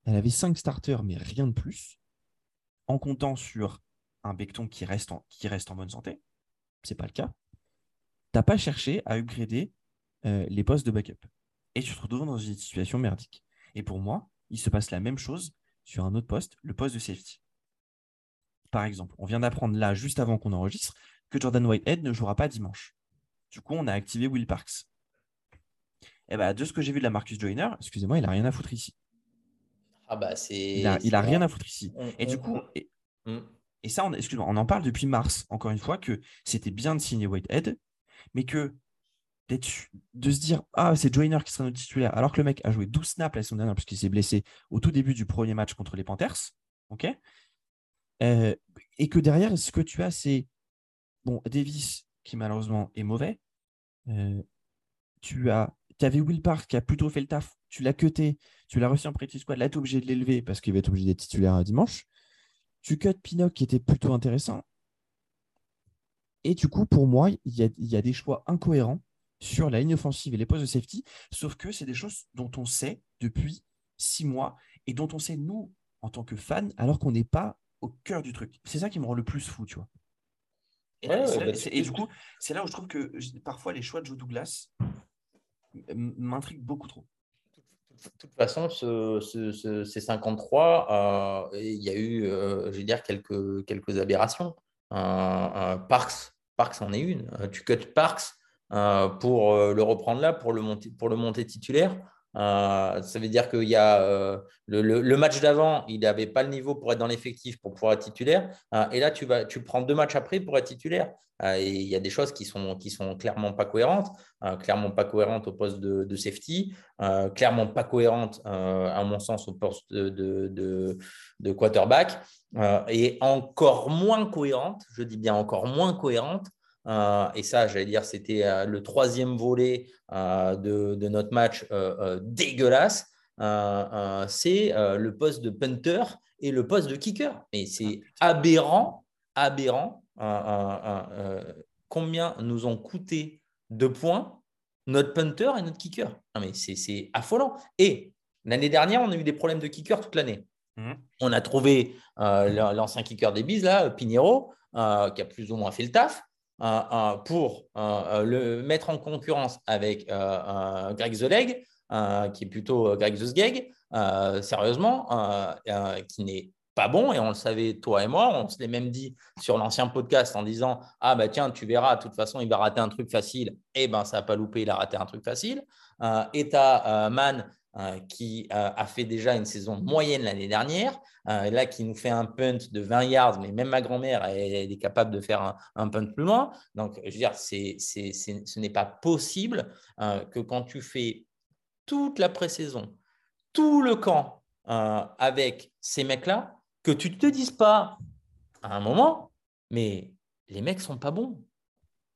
elle avait cinq starters, mais rien de plus, en comptant sur un Becton qui reste en, qui reste en bonne santé. C'est pas le cas. Tu n'as pas cherché à upgrader euh, les postes de backup. Et tu te retrouves dans une situation merdique. Et pour moi, il se passe la même chose sur un autre poste, le poste de safety. Par exemple, on vient d'apprendre là, juste avant qu'on enregistre, que Jordan Whitehead ne jouera pas dimanche. Du coup, on a activé Will Parks. Et eh bah, de ce que j'ai vu de la Marcus Joyner, excusez-moi, il a rien à foutre ici. Ah bah c'est. Il a, rien à foutre ici. et du coup, mm et ça, on, excuse on en parle depuis mars, encore une fois, que c'était bien de signer Whitehead, mais que de se dire Ah, c'est Joyner qui sera notre titulaire, alors que le mec a joué 12 snaps la saison dernière, puisqu'il s'est blessé au tout début du premier match contre les Panthers. ok? Euh, et que derrière, ce que tu as, c'est bon, Davis, qui malheureusement est mauvais. Euh, tu as avais Will Park qui a plutôt fait le taf, tu l'as cuté, tu l'as reçu en practice squad, là tu es obligé de l'élever parce qu'il va être obligé d'être titulaire dimanche. Tu cut Pinnock qui était plutôt intéressant. Et du coup, pour moi, il y a, des choix incohérents sur la ligne offensive et les postes de safety, sauf que c'est des choses dont on sait depuis six mois et dont on sait, nous, en tant que fans, alors qu'on n'est pas au cœur du truc. C'est ça qui me rend le plus fou, tu vois. Et, bah, du coup, c'est là où je trouve que parfois les choix de Joe Douglas m'intriguent beaucoup trop toute façon, ce, ces 53, euh, il y a eu, euh, dire, quelques, aberrations. Parks, Parks en est une. Euh, tu cut Parks pour le reprendre là, pour le monter, pour le monter titulaire. Euh, ça veut dire qu'il y a euh, le, match d'avant, il n'avait pas le niveau pour être dans l'effectif, pour pouvoir être titulaire. Euh, et là, tu, vas, tu prends deux matchs après pour être titulaire. et il y a des choses qui sont, sont clairement pas cohérentes. clairement pas cohérentes au poste de, safety. clairement pas cohérentes, à mon sens, au poste de, de, quarterback. et encore moins cohérentes, je dis bien encore moins cohérentes et ça, j'allais dire, c'était euh, le troisième volet euh, de, notre match dégueulasse. c'est le poste de punter et le poste de kicker. Et c'est ah, aberrant, aberrant. combien nous ont coûté de points notre punter et notre kicker mais c'est affolant. Et l'année dernière, on a eu des problèmes de kicker toute l'année. Mmh. On a trouvé l'ancien kicker des bises, là, Pinheiro, qui a plus ou moins fait le taf pour le mettre en concurrence avec Greg The Leg, qui est plutôt Greg The Sgeg, sérieusement, qui n'est pas bon et on le savait toi et moi. On se l'est même dit sur l'ancien podcast en disant Ah, bah tiens, tu verras, de toute façon, il va rater un truc facile. Et eh ben, ça n'a pas loupé, il a raté un truc facile. Euh, et tu as Man euh, qui euh, a fait déjà une saison moyenne l'année dernière, là qui nous fait un punt de 20 yards, mais même ma grand-mère, elle, est capable de faire un, punt plus loin. Donc, je veux dire, ce n'est pas possible que quand tu fais toute la pré-saison, tout le camp avec ces mecs-là, que tu ne te dises pas à un moment, mais les mecs sont pas bons.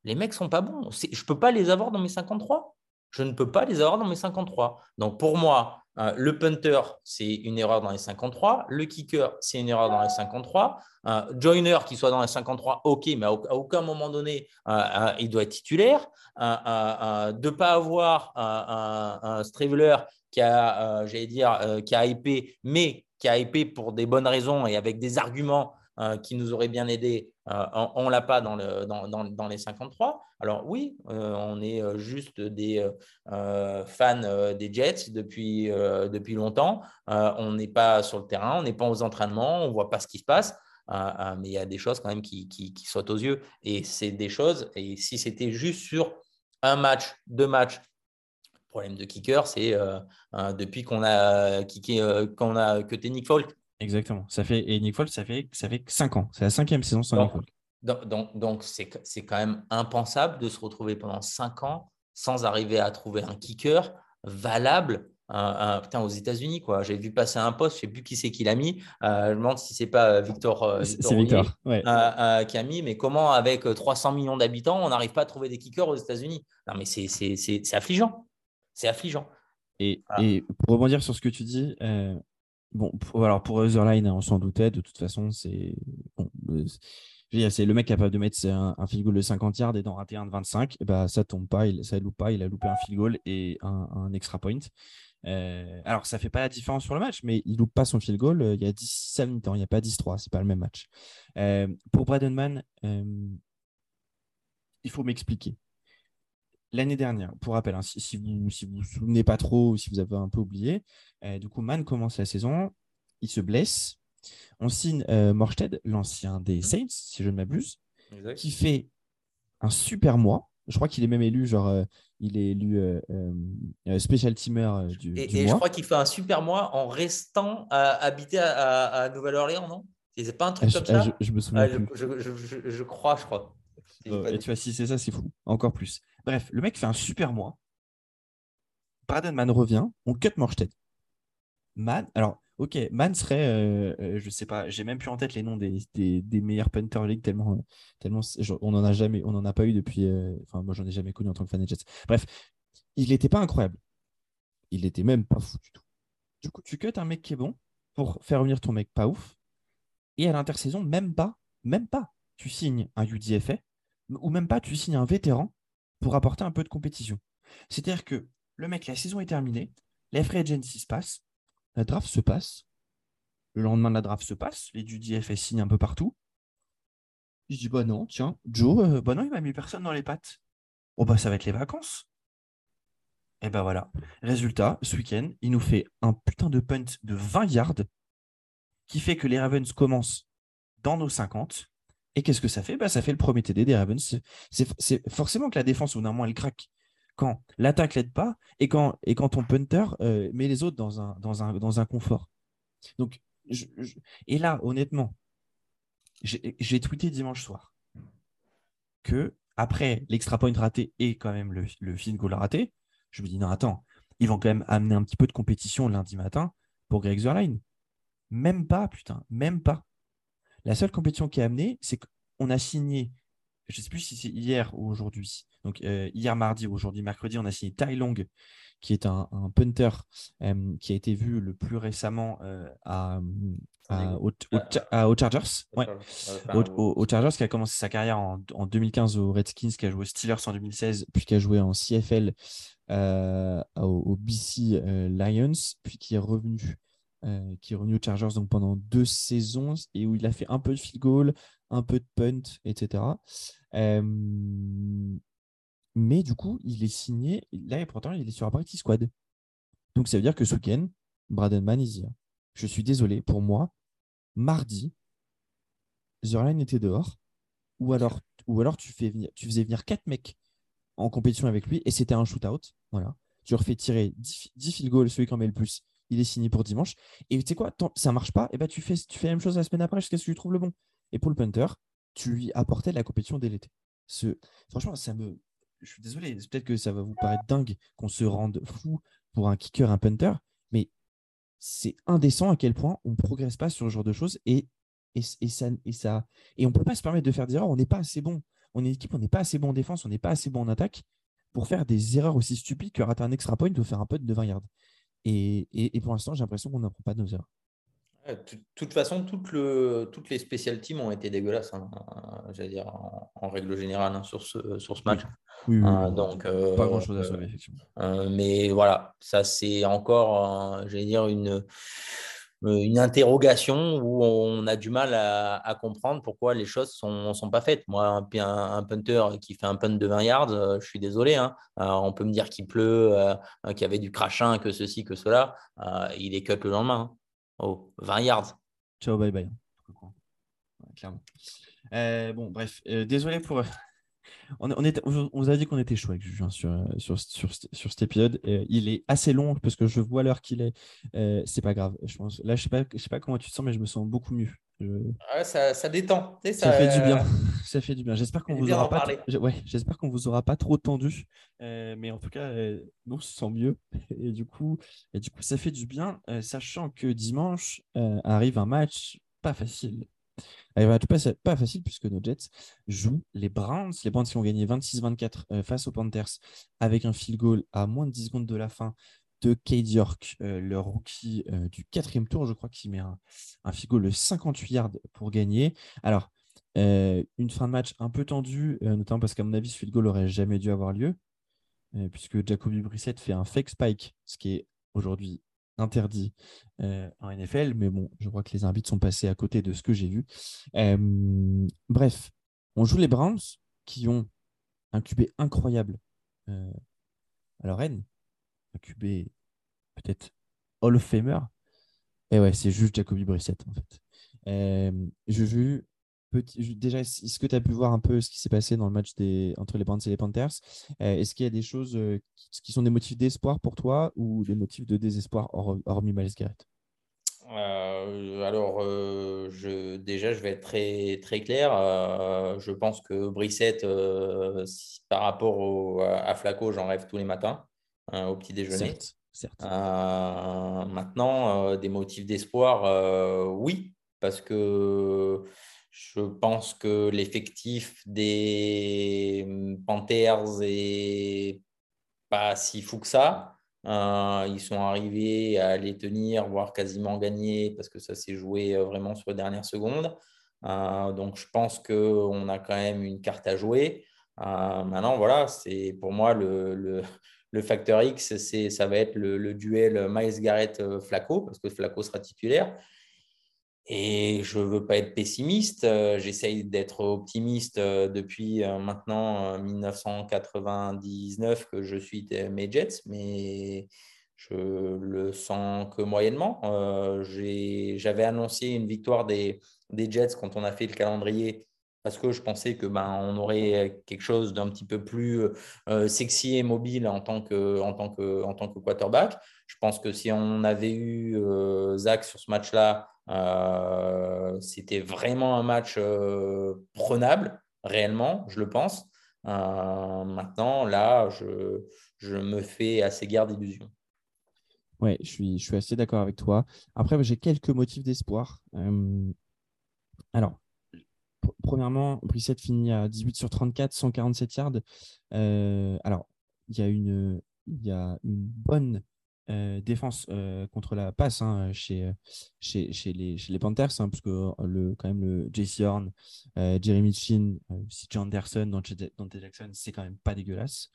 Les mecs sont pas bons. Je ne peux pas les avoir dans mes 53. Je ne peux pas les avoir dans mes 53. Donc pour moi, euh, le punter, c'est une erreur dans les 53. Le kicker, c'est une erreur dans les 53. Euh, joiner qui soit dans les 53, ok, mais à, aucun moment donné, euh, il doit être titulaire. de ne pas avoir un, un qui a, j'allais dire, qui a IP, mais qui a épé pour des bonnes raisons et avec des arguments euh, qui nous auraient bien aidés, euh, on ne l'a pas dans, le, dans, dans, les 53. Alors oui, euh, on est juste des fans des Jets depuis, depuis longtemps. on n'est pas sur le terrain, on n'est pas aux entraînements, on ne voit pas ce qui se passe. mais il y a des choses quand même qui, qui, sautent aux yeux. Et c'est des choses, et si c'était juste sur un match, deux matchs, problème de kicker, c'est depuis qu'on a kické, qu'on a que Nick Folk. Exactement. Ça fait, et Nick Folk, ça fait, ça fait 5 ans. C'est la cinquième saison sans Nick Folk. Donc, donc, c'est, c'est quand même impensable de se retrouver pendant 5 ans sans arriver à trouver un kicker valable putain, aux États-Unis, quoi. J'ai vu passer un poste, je sais plus qui c'est qui l'a mis. je me demande si c'est pas Victor, qui a mis. Mais comment, avec 300 millions d'habitants, on n'arrive pas à trouver des kickers aux États-Unis? Non, mais c'est, c'est, c'est, c'est affligeant. C'est affligeant. Et, et, pour rebondir sur ce que tu dis, euh, bon, alors pour Otherline, hein, on s'en doutait, de toute façon, c'est bon, euh, c'est le mec capable de mettre un, un field goal de 50 yards et d'en rater un de 25, et bah, ça tombe pas, il, ça loupe pas, il a loupé un field goal et un, extra point. Euh, alors, ça fait pas la différence sur le match, mais il loupe pas son field goal. il y a 10 à mi-temps, il n'y a pas 10-3, c'est pas le même match. pour Bradenman, il faut m'expliquer l'année dernière, pour rappel, hein, si, vous ne si vous, souvenez pas trop, si vous avez un peu oublié, euh, du coup, Man commence la saison, il se blesse. On signe euh, Morsted, l'ancien des mhm. Saints, si je ne m'abuse, qui fait un super mois. Je crois qu'il est même élu, genre, euh, il est élu special teamer du, et, et je crois qu'il fait un super mois en restant habité à, Nouvelle-Orléans, non? C'est pas un truc ah, comme ah, ça? je, me souviens ah, je, crois, je crois. et tu vois, si c'est ça, c'est fou. Encore plus. Bref, le mec fait un super mois. Bradenman revient, on cut Morstead. Man, alors, ok, Man serait, euh, euh, je sais pas, j'ai même plus en tête les noms des, meilleurs Punter League tellement, euh, tellement on en a jamais, on en a pas eu depuis, enfin, moi j'en ai jamais connu en tant que fan des Jets. Bref, il n'était pas incroyable. Il n'était même pas fou du tout. Du coup, tu cut un mec qui est bon pour faire revenir ton mec pas ouf. Et à l'intersaison, même pas, même pas, tu signes un UDFA ou même pas, tu signes un vétéran pour apporter un peu de compétition. C'est-à-dire que le mec, la saison est terminée, les free agency se passent, la draft se passe, le lendemain de la draft se passe, les DFS signent un peu partout. Je dis, bah non, tiens, Joe, euh, bah non, il m'a mis personne dans les pattes. Oh bah ça va être les vacances. Et ben voilà. Résultat, ce week-end, il nous fait un putain de punt de 20 yards qui fait que les Ravens commencent dans nos 50 et qu'est-ce que ça fait? Bah, Ça fait le premier TD des Ravens. C'est forcément que la défense, au moins, elle craque quand l'attaque l'aide pas et quand, et quand ton punter euh, met les autres dans un, confort. Donc, et là, honnêtement, j'ai tweeté dimanche soir que après l'extra point raté et quand même le, le field goal raté, je me dis non, attends, ils vont quand même amener un petit peu de compétition lundi matin pour Greg Zerline. Même pas, putain, même pas. La seule compétition qui a amené, c'est qu'on a signé, je ne sais plus si c'est hier ou aujourd'hui, donc euh, hier mardi ou aujourd'hui mercredi, on a signé Tai Long, qui est un, punter euh, qui a été vu le plus récemment euh, à, aux, Chargers. Ouais. Aux, Chargers, qui a commencé sa carrière en, 2015 aux Redskins, qui a joué aux Steelers en 2016, puis qui a joué en CFL au, BC Lions, puis qui est revenu euh, qui est revenu aux Chargers donc pendant deux saisons et où il a fait un peu de field goal, un peu de punt, etc. Euh, mais du coup, il est signé, là et pourtant, il est sur la partie squad. Donc ça veut dire que ce week-end, Braden Mann, Je suis désolé, pour moi, mardi, Zerline était dehors, ou alors, ou alors tu, fais venir, tu faisais venir quatre mecs en compétition avec lui et c'était un shootout. Voilà. Tu refais tirer 10, 10 field goals, celui qui en met le plus, il est signé pour dimanche. Et tu sais quoi, ça marche pas, et ben tu fais, tu fais la même chose la semaine après jusqu'à ce que tu trouves le bon. Et pour le punter, tu lui apportais la compétition dès l'été. Ce... Franchement, ça me. Je suis désolé, peut-être que ça va vous paraître dingue qu'on se rende fou pour un kicker, un punter, mais c'est indécent à quel point on ne progresse pas sur ce genre de choses et, ça, et, on ne peut pas se permettre de faire des erreurs. On n'est pas assez bon. On est une équipe, on n'est pas assez bon en défense, on n'est pas assez bon en attaque pour faire des erreurs aussi stupides que rater un extra point ou faire un putt de 20 yards. Et, et, pour l'instant, j'ai l'impression qu'on n'apprend pas de nos erreurs. De toute façon, toutes, le, toutes les special teams ont été dégueulasses, hein, j'allais dire, en, règle générale, hein, sur, ce, sur ce match. Oui, oui, hein, donc, euh, pas grand-chose à sauver, effectivement. Euh, mais voilà, ça, c'est encore, j'allais dire, une, une interrogation où on a du mal à, comprendre pourquoi les choses ne sont, pas faites. Moi, un, un, punter qui fait un punt de 20 yards, euh, je suis désolé. on peut me dire qu'il pleut, qu'il y avait du crachin, que ceci, que cela. il est cut le lendemain. Oh, 20 yards. Ciao, bye bye. Euh, bon, bref, euh, désolé pour. Euh, on, on, on, vous a dit qu'on était chaud avec Julien sur, sur, sur, sur, cet épisode. il est assez long parce que je vois l'heure qu'il est. c'est pas grave. Je pense. Là, je sais pas, je sais pas comment tu te sens, mais je me sens beaucoup mieux. ça, ça, détend. Ça, ça, fait du bien. *laughs* Ça fait du bien. J'espère qu'on vous aura pas. Ouais, j'espère qu'on vous aura pas trop tendu. mais en tout cas, nous on se sent mieux. *laughs* Et du coup, et du coup, ça fait du bien, sachant que dimanche arrive un match pas facile. Un match pas, pas facile puisque nos Jets jouent les Browns. Les Browns qui ont gagné 26-24 face aux Panthers avec un field goal à moins de 10 secondes de la fin de Cade York, euh, le rookie euh, du quatrième tour, je crois qu'il met un, un figo de 58 yards pour gagner. Alors, euh, une fin de match un peu tendue, notamment parce qu'à mon avis, ce field goal n'aurait jamais dû avoir lieu, puisque Jacoby Brissett fait un fake spike, ce qui est aujourd'hui interdit en NFL, mais bon, je crois que les arbitres sont passés à côté de ce que j'ai vu. bref, on joue les Browns qui ont un QB incroyable à leur haine, un QB peut-être Hall of Famer. Et ouais, c'est juste Jacoby Brissett en fait. Euh, je vu petit, déjà, est-ce que tu as pu voir un peu ce qui s'est passé dans le match des, entre les Browns et les Panthers? Euh, Est-ce qu'il y a des choses euh, qui, sont des motifs d'espoir pour toi ou des motifs de désespoir hormis Miles Garrett? Alors, je, déjà, je vais être très, très clair. je pense que Brissett, par rapport à Flaco, j'en rêve tous les matins. Hein, au petit déjeuner. Certes, euh, maintenant, euh, des motifs d'espoir, euh, oui, parce que je pense que l'effectif des Panthers est pas si fou que ça. ils sont arrivés à les tenir, voire quasiment gagner, parce que ça s'est joué vraiment sur les dernières secondes. donc, je pense qu'on a quand même une carte à jouer. maintenant, voilà, c'est pour moi le, le facteur X, ça va être le, duel Miles Garrett-Flaco, euh, parce que Flaco sera titulaire. Et je ne veux pas être pessimiste, euh, j'essaye d'être optimiste euh, depuis maintenant 1999 que je suis mes Jets, mais je le sens que moyennement. j'avais annoncé une victoire des, Jets quand on a fait le calendrier parce que je pensais que ben, on aurait quelque chose d'un petit peu plus euh, sexy et mobile en tant, que, en, tant que, en tant que quarterback. Je pense que si on avait eu euh, Zach sur ce match-là, euh, c'était vraiment un match prenable, réellement, je le pense. maintenant, là, je, me fais assez guère d'illusions. Oui, je suis, je suis assez d'accord avec toi. Après, j'ai quelques motifs d'espoir. alors, premièrement, Brissette finit à 18 sur 34, 147 yards. Euh, alors, il y, il y a une bonne euh, défense euh, contre la passe hein, chez, chez, chez, les, chez les Panthers, hein, parce que le, quand même le JC Horn, Jeremy Chin, CJ Anderson, Dante Jackson, c'est quand même pas dégueulasse.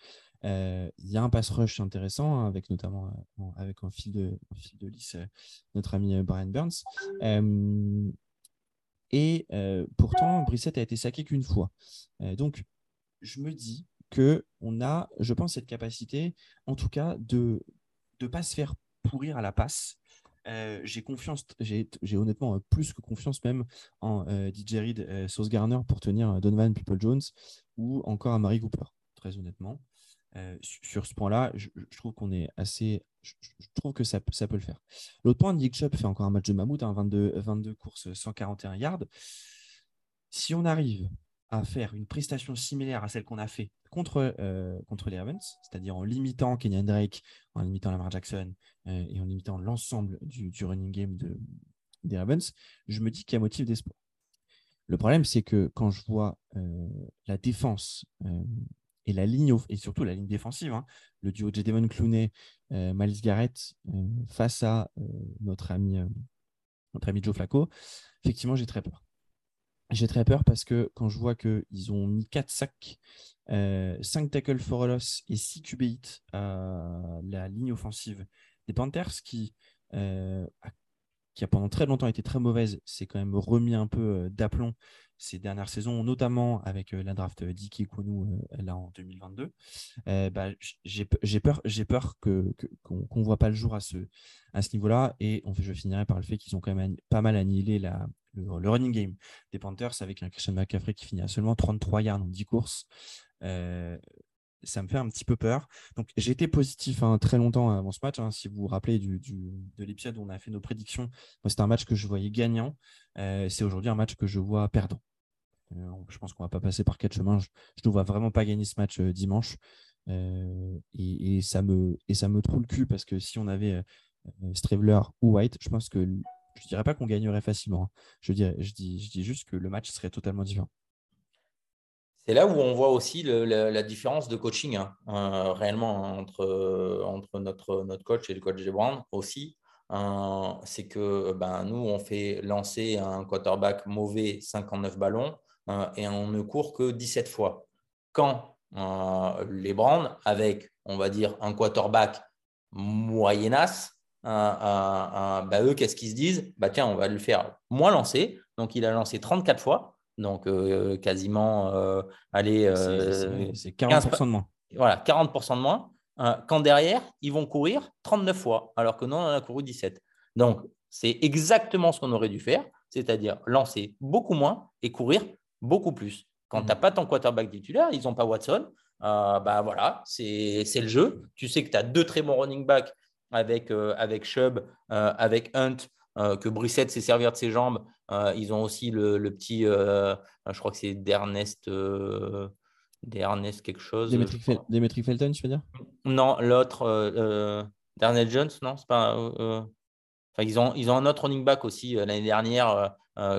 Il y a un pass rush intéressant, hein, avec notamment avec un fil de, fil de lisse, notre ami Brian Burns. Et euh, pourtant, Brissette a été saqué qu'une fois. Euh, donc, je me dis que on a, je pense, cette capacité, en tout cas, de ne pas se faire pourrir à la passe. j'ai confiance, j'ai honnêtement plus que confiance même en DJ Reed, Sauce Garner pour tenir Donovan People Jones ou encore à Marie Cooper, très honnêtement. sur ce point-là, je, trouve qu'on est assez. Je, trouve que ça, peut le faire. L'autre point, Nick Chubb fait encore un match de mammouth, 22, hein, 22 courses, 141 yards. Si on arrive à faire une prestation similaire à celle qu'on a fait contre, euh, contre les Ravens, c'est-à-dire en limitant Kenyan Drake, en limitant Lamar Jackson euh, et en limitant l'ensemble du, running game de, des Ravens, je me dis qu'il y a motif d'espoir. Le problème, c'est que quand je vois euh, la défense et la ligne, et surtout la ligne défensive, hein, le duo J. Devon Clooney, Miles Garrett face à notre, ami, notre ami Joe Flacco, effectivement, j'ai très peur. J'ai très peur parce que quand je vois qu'ils ont mis 4 sacs, 5 euh, tackles for a loss et 6 QB hits à la ligne offensive des Panthers, qui, euh, a, qui a pendant très longtemps été très mauvaise, s'est quand même remis un peu euh, d'aplomb ces dernières saisons, notamment avec la draft d'Iki Kunu là en 2022. Bah, j'ai peur, peur qu'on ne voit pas le jour à ce, à ce niveau-là. Et je finirai par le fait qu'ils ont quand même pas mal annihilé la, le, running game des Panthers avec un Christian McCaffrey qui finit à seulement 33 yards en 10 courses. Euh, ça me fait un petit peu peur. Donc j'ai été positif hein, très longtemps avant ce match. Hein. si vous vous rappelez de l'épisode où on a fait nos prédictions, c'était un match que je voyais gagnant. Euh, c'est aujourd'hui un match que je vois perdant. Euh, je pense qu'on va pas passer par quatre chemins. Je ne vois vraiment pas gagner ce match dimanche. Et, ça me, et ça me trouve le cul parce que si on avait Stravler ou White, je pense que je dirais pas qu'on gagnerait facilement. Hein. Je, dis, juste que le match serait totalement différent. C'est là où on voit aussi la, différence de coaching hein, euh, réellement entre, entre notre, notre coach et le coach des Browns aussi. Euh, c'est que ben, nous, on fait lancer un quarterback mauvais 59 ballons euh, et on ne court que 17 fois. Quand les Browns, avec, on va dire, un quarterback moyennasse, bah, eux, qu'est-ce qu'ils se disent? Bah, Tiens, on va le faire moins lancer. Donc, il a lancé 34 fois. Donc, euh, quasiment, euh, allez, c'est 40% de moins. Voilà, 40% de moins. quand derrière, ils vont courir 39 fois, alors que nous, on en a couru 17. Donc, c'est exactement ce qu'on aurait dû faire, c'est-à-dire lancer beaucoup moins et courir beaucoup plus. Quand mmh. tu n'as pas ton quarterback titulaire, ils n'ont pas Watson, euh, bah voilà, c'est le jeu. Tu sais que tu as deux très bons running backs avec, euh, avec Chubb, euh, avec Hunt, euh, que Brissette s'est servir de ses jambes. ils ont aussi le, le petit, je crois que c'est Dernest, Dernest quelque chose. Demetri, Felton, tu veux dire? Non, l'autre, Dernest Jones, non, c'est pas. Enfin, ils, ont, ils ont un autre running back aussi l'année dernière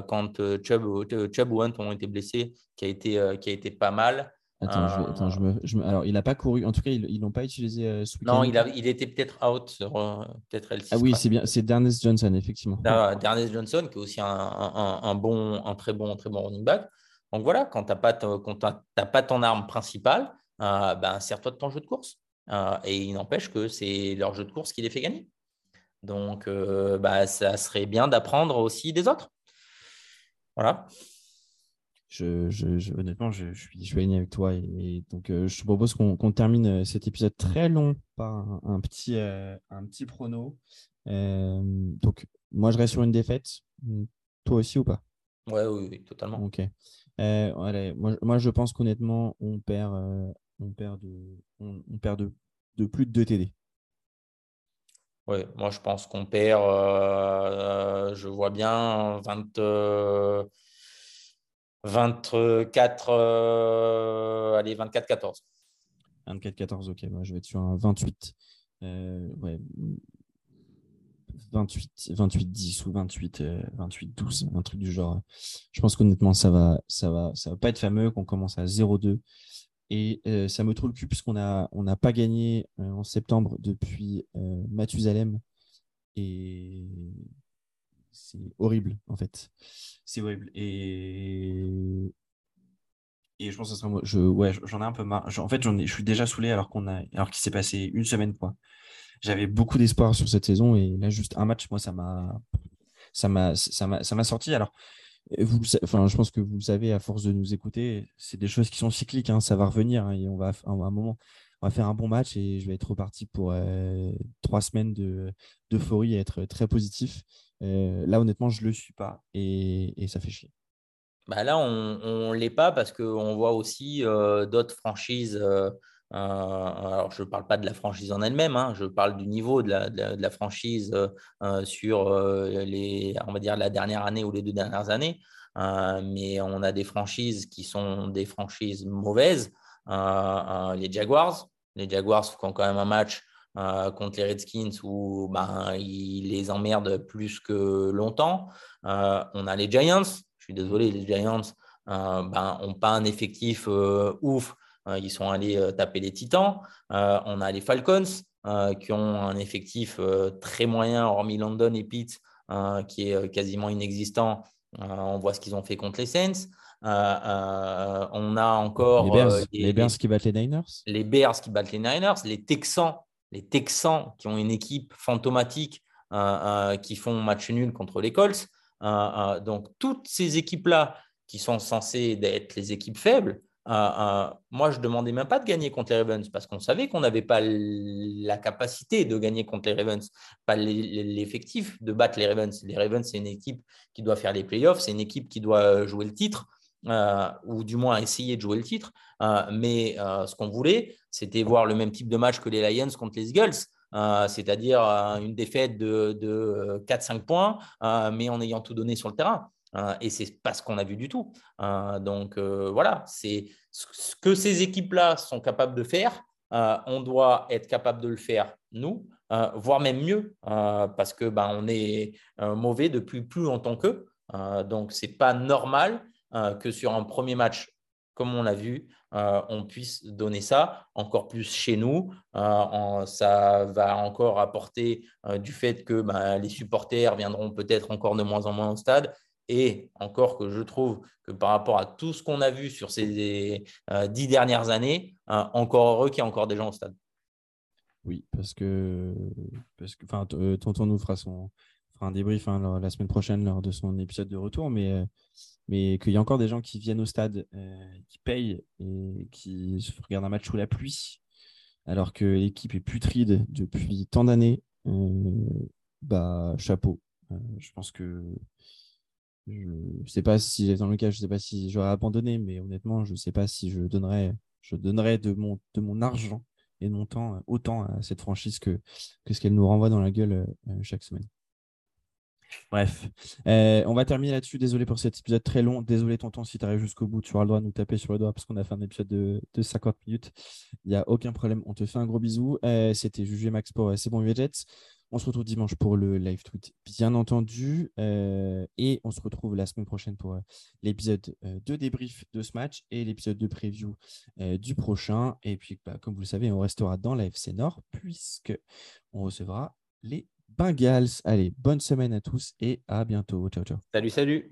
quand Chubb, Chubb, ou Hunt ont été blessés, qui a été, qui a été pas mal. Attends, je, euh. me, alors il n'a pas couru. En tout cas, ils n'ont pas utilisé euh, Non, il, a, il était peut-être out sur euh, peut-être L6. Ah oui, c'est bien. C'est Dernest Johnson, effectivement. Dernest Johnson, qui est aussi un, un, bon, un très bon, très bon running back. Donc voilà, quand tu n'as pas, pas ton arme principale, ben, sers-toi de ton jeu de course. et il n'empêche que c'est leur jeu de course qui les fait gagner. Donc, bah, ça serait bien d'apprendre aussi des autres. Voilà je, honnêtement, je, suis, je aligné avec toi. Et, donc, euh, je te propose qu'on termine euh, cet épisode très long par un, petit, euh, un petit prono. donc, moi, je reste sur une défaite. Toi aussi ou pas? Ouais, oui, totalement. Ok. Allez, moi, moi, je pense qu'honnêtement, on perd, on perd, de, on, perd de, de, plus de 2 TD. Oui, moi, je pense qu'on perd, je vois bien 20. 24, euh, allez, 24-14. 24-14, ok. je vais être sur un 28. Euh, ouais. 28, 28 10 ou 28 28 12 un truc du genre je pense qu'honnêtement ça va ça va ça va pas être fameux qu'on commence à 0-2 et euh, ça me trouve le cul puisqu'on a on n'a pas gagné en septembre depuis Mathusalem et horrible en fait. C'est horrible. Et et je pense que ça sera moi. Je, ouais, j'en ai un peu marre. en fait, j'en ai, je suis déjà saoulé alors qu'on a, alors qu'il s'est passé une semaine, quoi. J'avais beaucoup d'espoir sur cette saison et là, juste un match, moi, ça m'a, ça m'a, ça m'a, ça m'a sorti. Alors, vous, enfin, je pense que vous le savez, à force de nous écouter, c'est des choses qui sont cycliques. Hein, ça va revenir hein, et on va, à un moment, on va faire un bon match et je vais être reparti pour trois semaines d'euphorie et être très positif. Là, honnêtement, je ne le suis pas et, ça fait chier. Bah là, on ne l'est pas parce qu'on voit aussi d'autres franchises euh, alors, je ne parle pas de la franchise en elle-même, hein, je parle du niveau de la, franchise euh, euh, sur les, on va dire la dernière année ou les deux dernières années. mais on a des franchises qui sont des franchises mauvaises. les Jaguars, les Jaguars font quand même un match contre les Redskins où ben, ils les emmerdent plus que longtemps. on a les Giants. Je suis désolé, les Giants n'ont ben, pas un effectif ouf euh, ils sont allés euh, taper les Titans. Euh, on a les Falcons qui ont un effectif très moyen, hormis London et Pitt, qui est quasiment inexistant. on voit ce qu'ils ont fait contre les Saints. on a encore les Bears, qui battent les Niners? Les Bears qui battent les Niners, les Texans, les Texans qui ont une équipe fantomatique qui font match nul contre les Colts. donc toutes ces équipes-là qui sont censées être les équipes faibles, moi, je ne demandais même pas de gagner contre les Ravens parce qu'on savait qu'on n'avait pas la capacité de gagner contre les Ravens, pas l'effectif de battre les Ravens. Les Ravens, c'est une équipe qui doit faire les playoffs, c'est une équipe qui doit jouer le titre. Euh, ou du moins essayer de jouer le titre. Euh, mais euh, ce qu'on voulait, c'était voir le même type de match que les Lions contre les Eagles, c'est-à-dire une défaite de, de 4-5 points, mais en ayant tout donné sur le terrain. Et c'est pas ce qu'on a vu du tout. Donc euh, voilà, c'est ce que ces équipes-là sont capables de faire. Euh, on doit être capable de le faire nous, euh, voire même mieux, parce que ben, on est mauvais depuis plus longtemps qu'eux. donc c'est pas normal que sur un premier match, comme on l'a vu, on puisse donner ça encore plus chez nous. ça va encore apporter du fait que ben, les supporters viendront peut-être encore de moins en moins au stade et encore que je trouve que par rapport à tout ce qu'on a vu sur ces euh, dix dernières années, euh, encore heureux qu'il y ait encore des gens au stade. Oui, parce que, parce que euh, Tonton nous fera, son, un débrief hein, la semaine prochaine lors de son épisode de retour, mais, mais qu'il y a encore des gens qui viennent au stade, qui payent et qui regardent un match sous la pluie, alors que l'équipe est putride depuis tant d'années. bah, chapeau. je pense que je sais pas si dans le cas, je sais pas si j'aurais abandonné, mais honnêtement, je sais pas si je donnerais, je donnerais de mon, de mon argent et de mon temps euh, autant à cette franchise que, que ce qu'elle nous renvoie dans la gueule euh, chaque semaine. Bref, euh, on va terminer là-dessus. Désolé pour cet épisode très long. Désolé, tonton, si tu arrives jusqu'au bout, tu auras le droit de nous taper sur le doigt parce qu'on a fait un épisode de, de 50 minutes. Il n'y a aucun problème. On te fait un gros bisou. C'était Jugé Max pour C'est bon, Jets. On se retrouve dimanche pour le live tweet, bien entendu. Euh, et on se retrouve la semaine prochaine pour euh, l'épisode euh, de débrief de ce match et l'épisode de preview du prochain. Et puis, bah, comme vous le savez, on restera dans la FC Nord puisque on recevra les Bengals. Allez, bonne semaine à tous et à bientôt. Ciao, ciao. Salut, salut.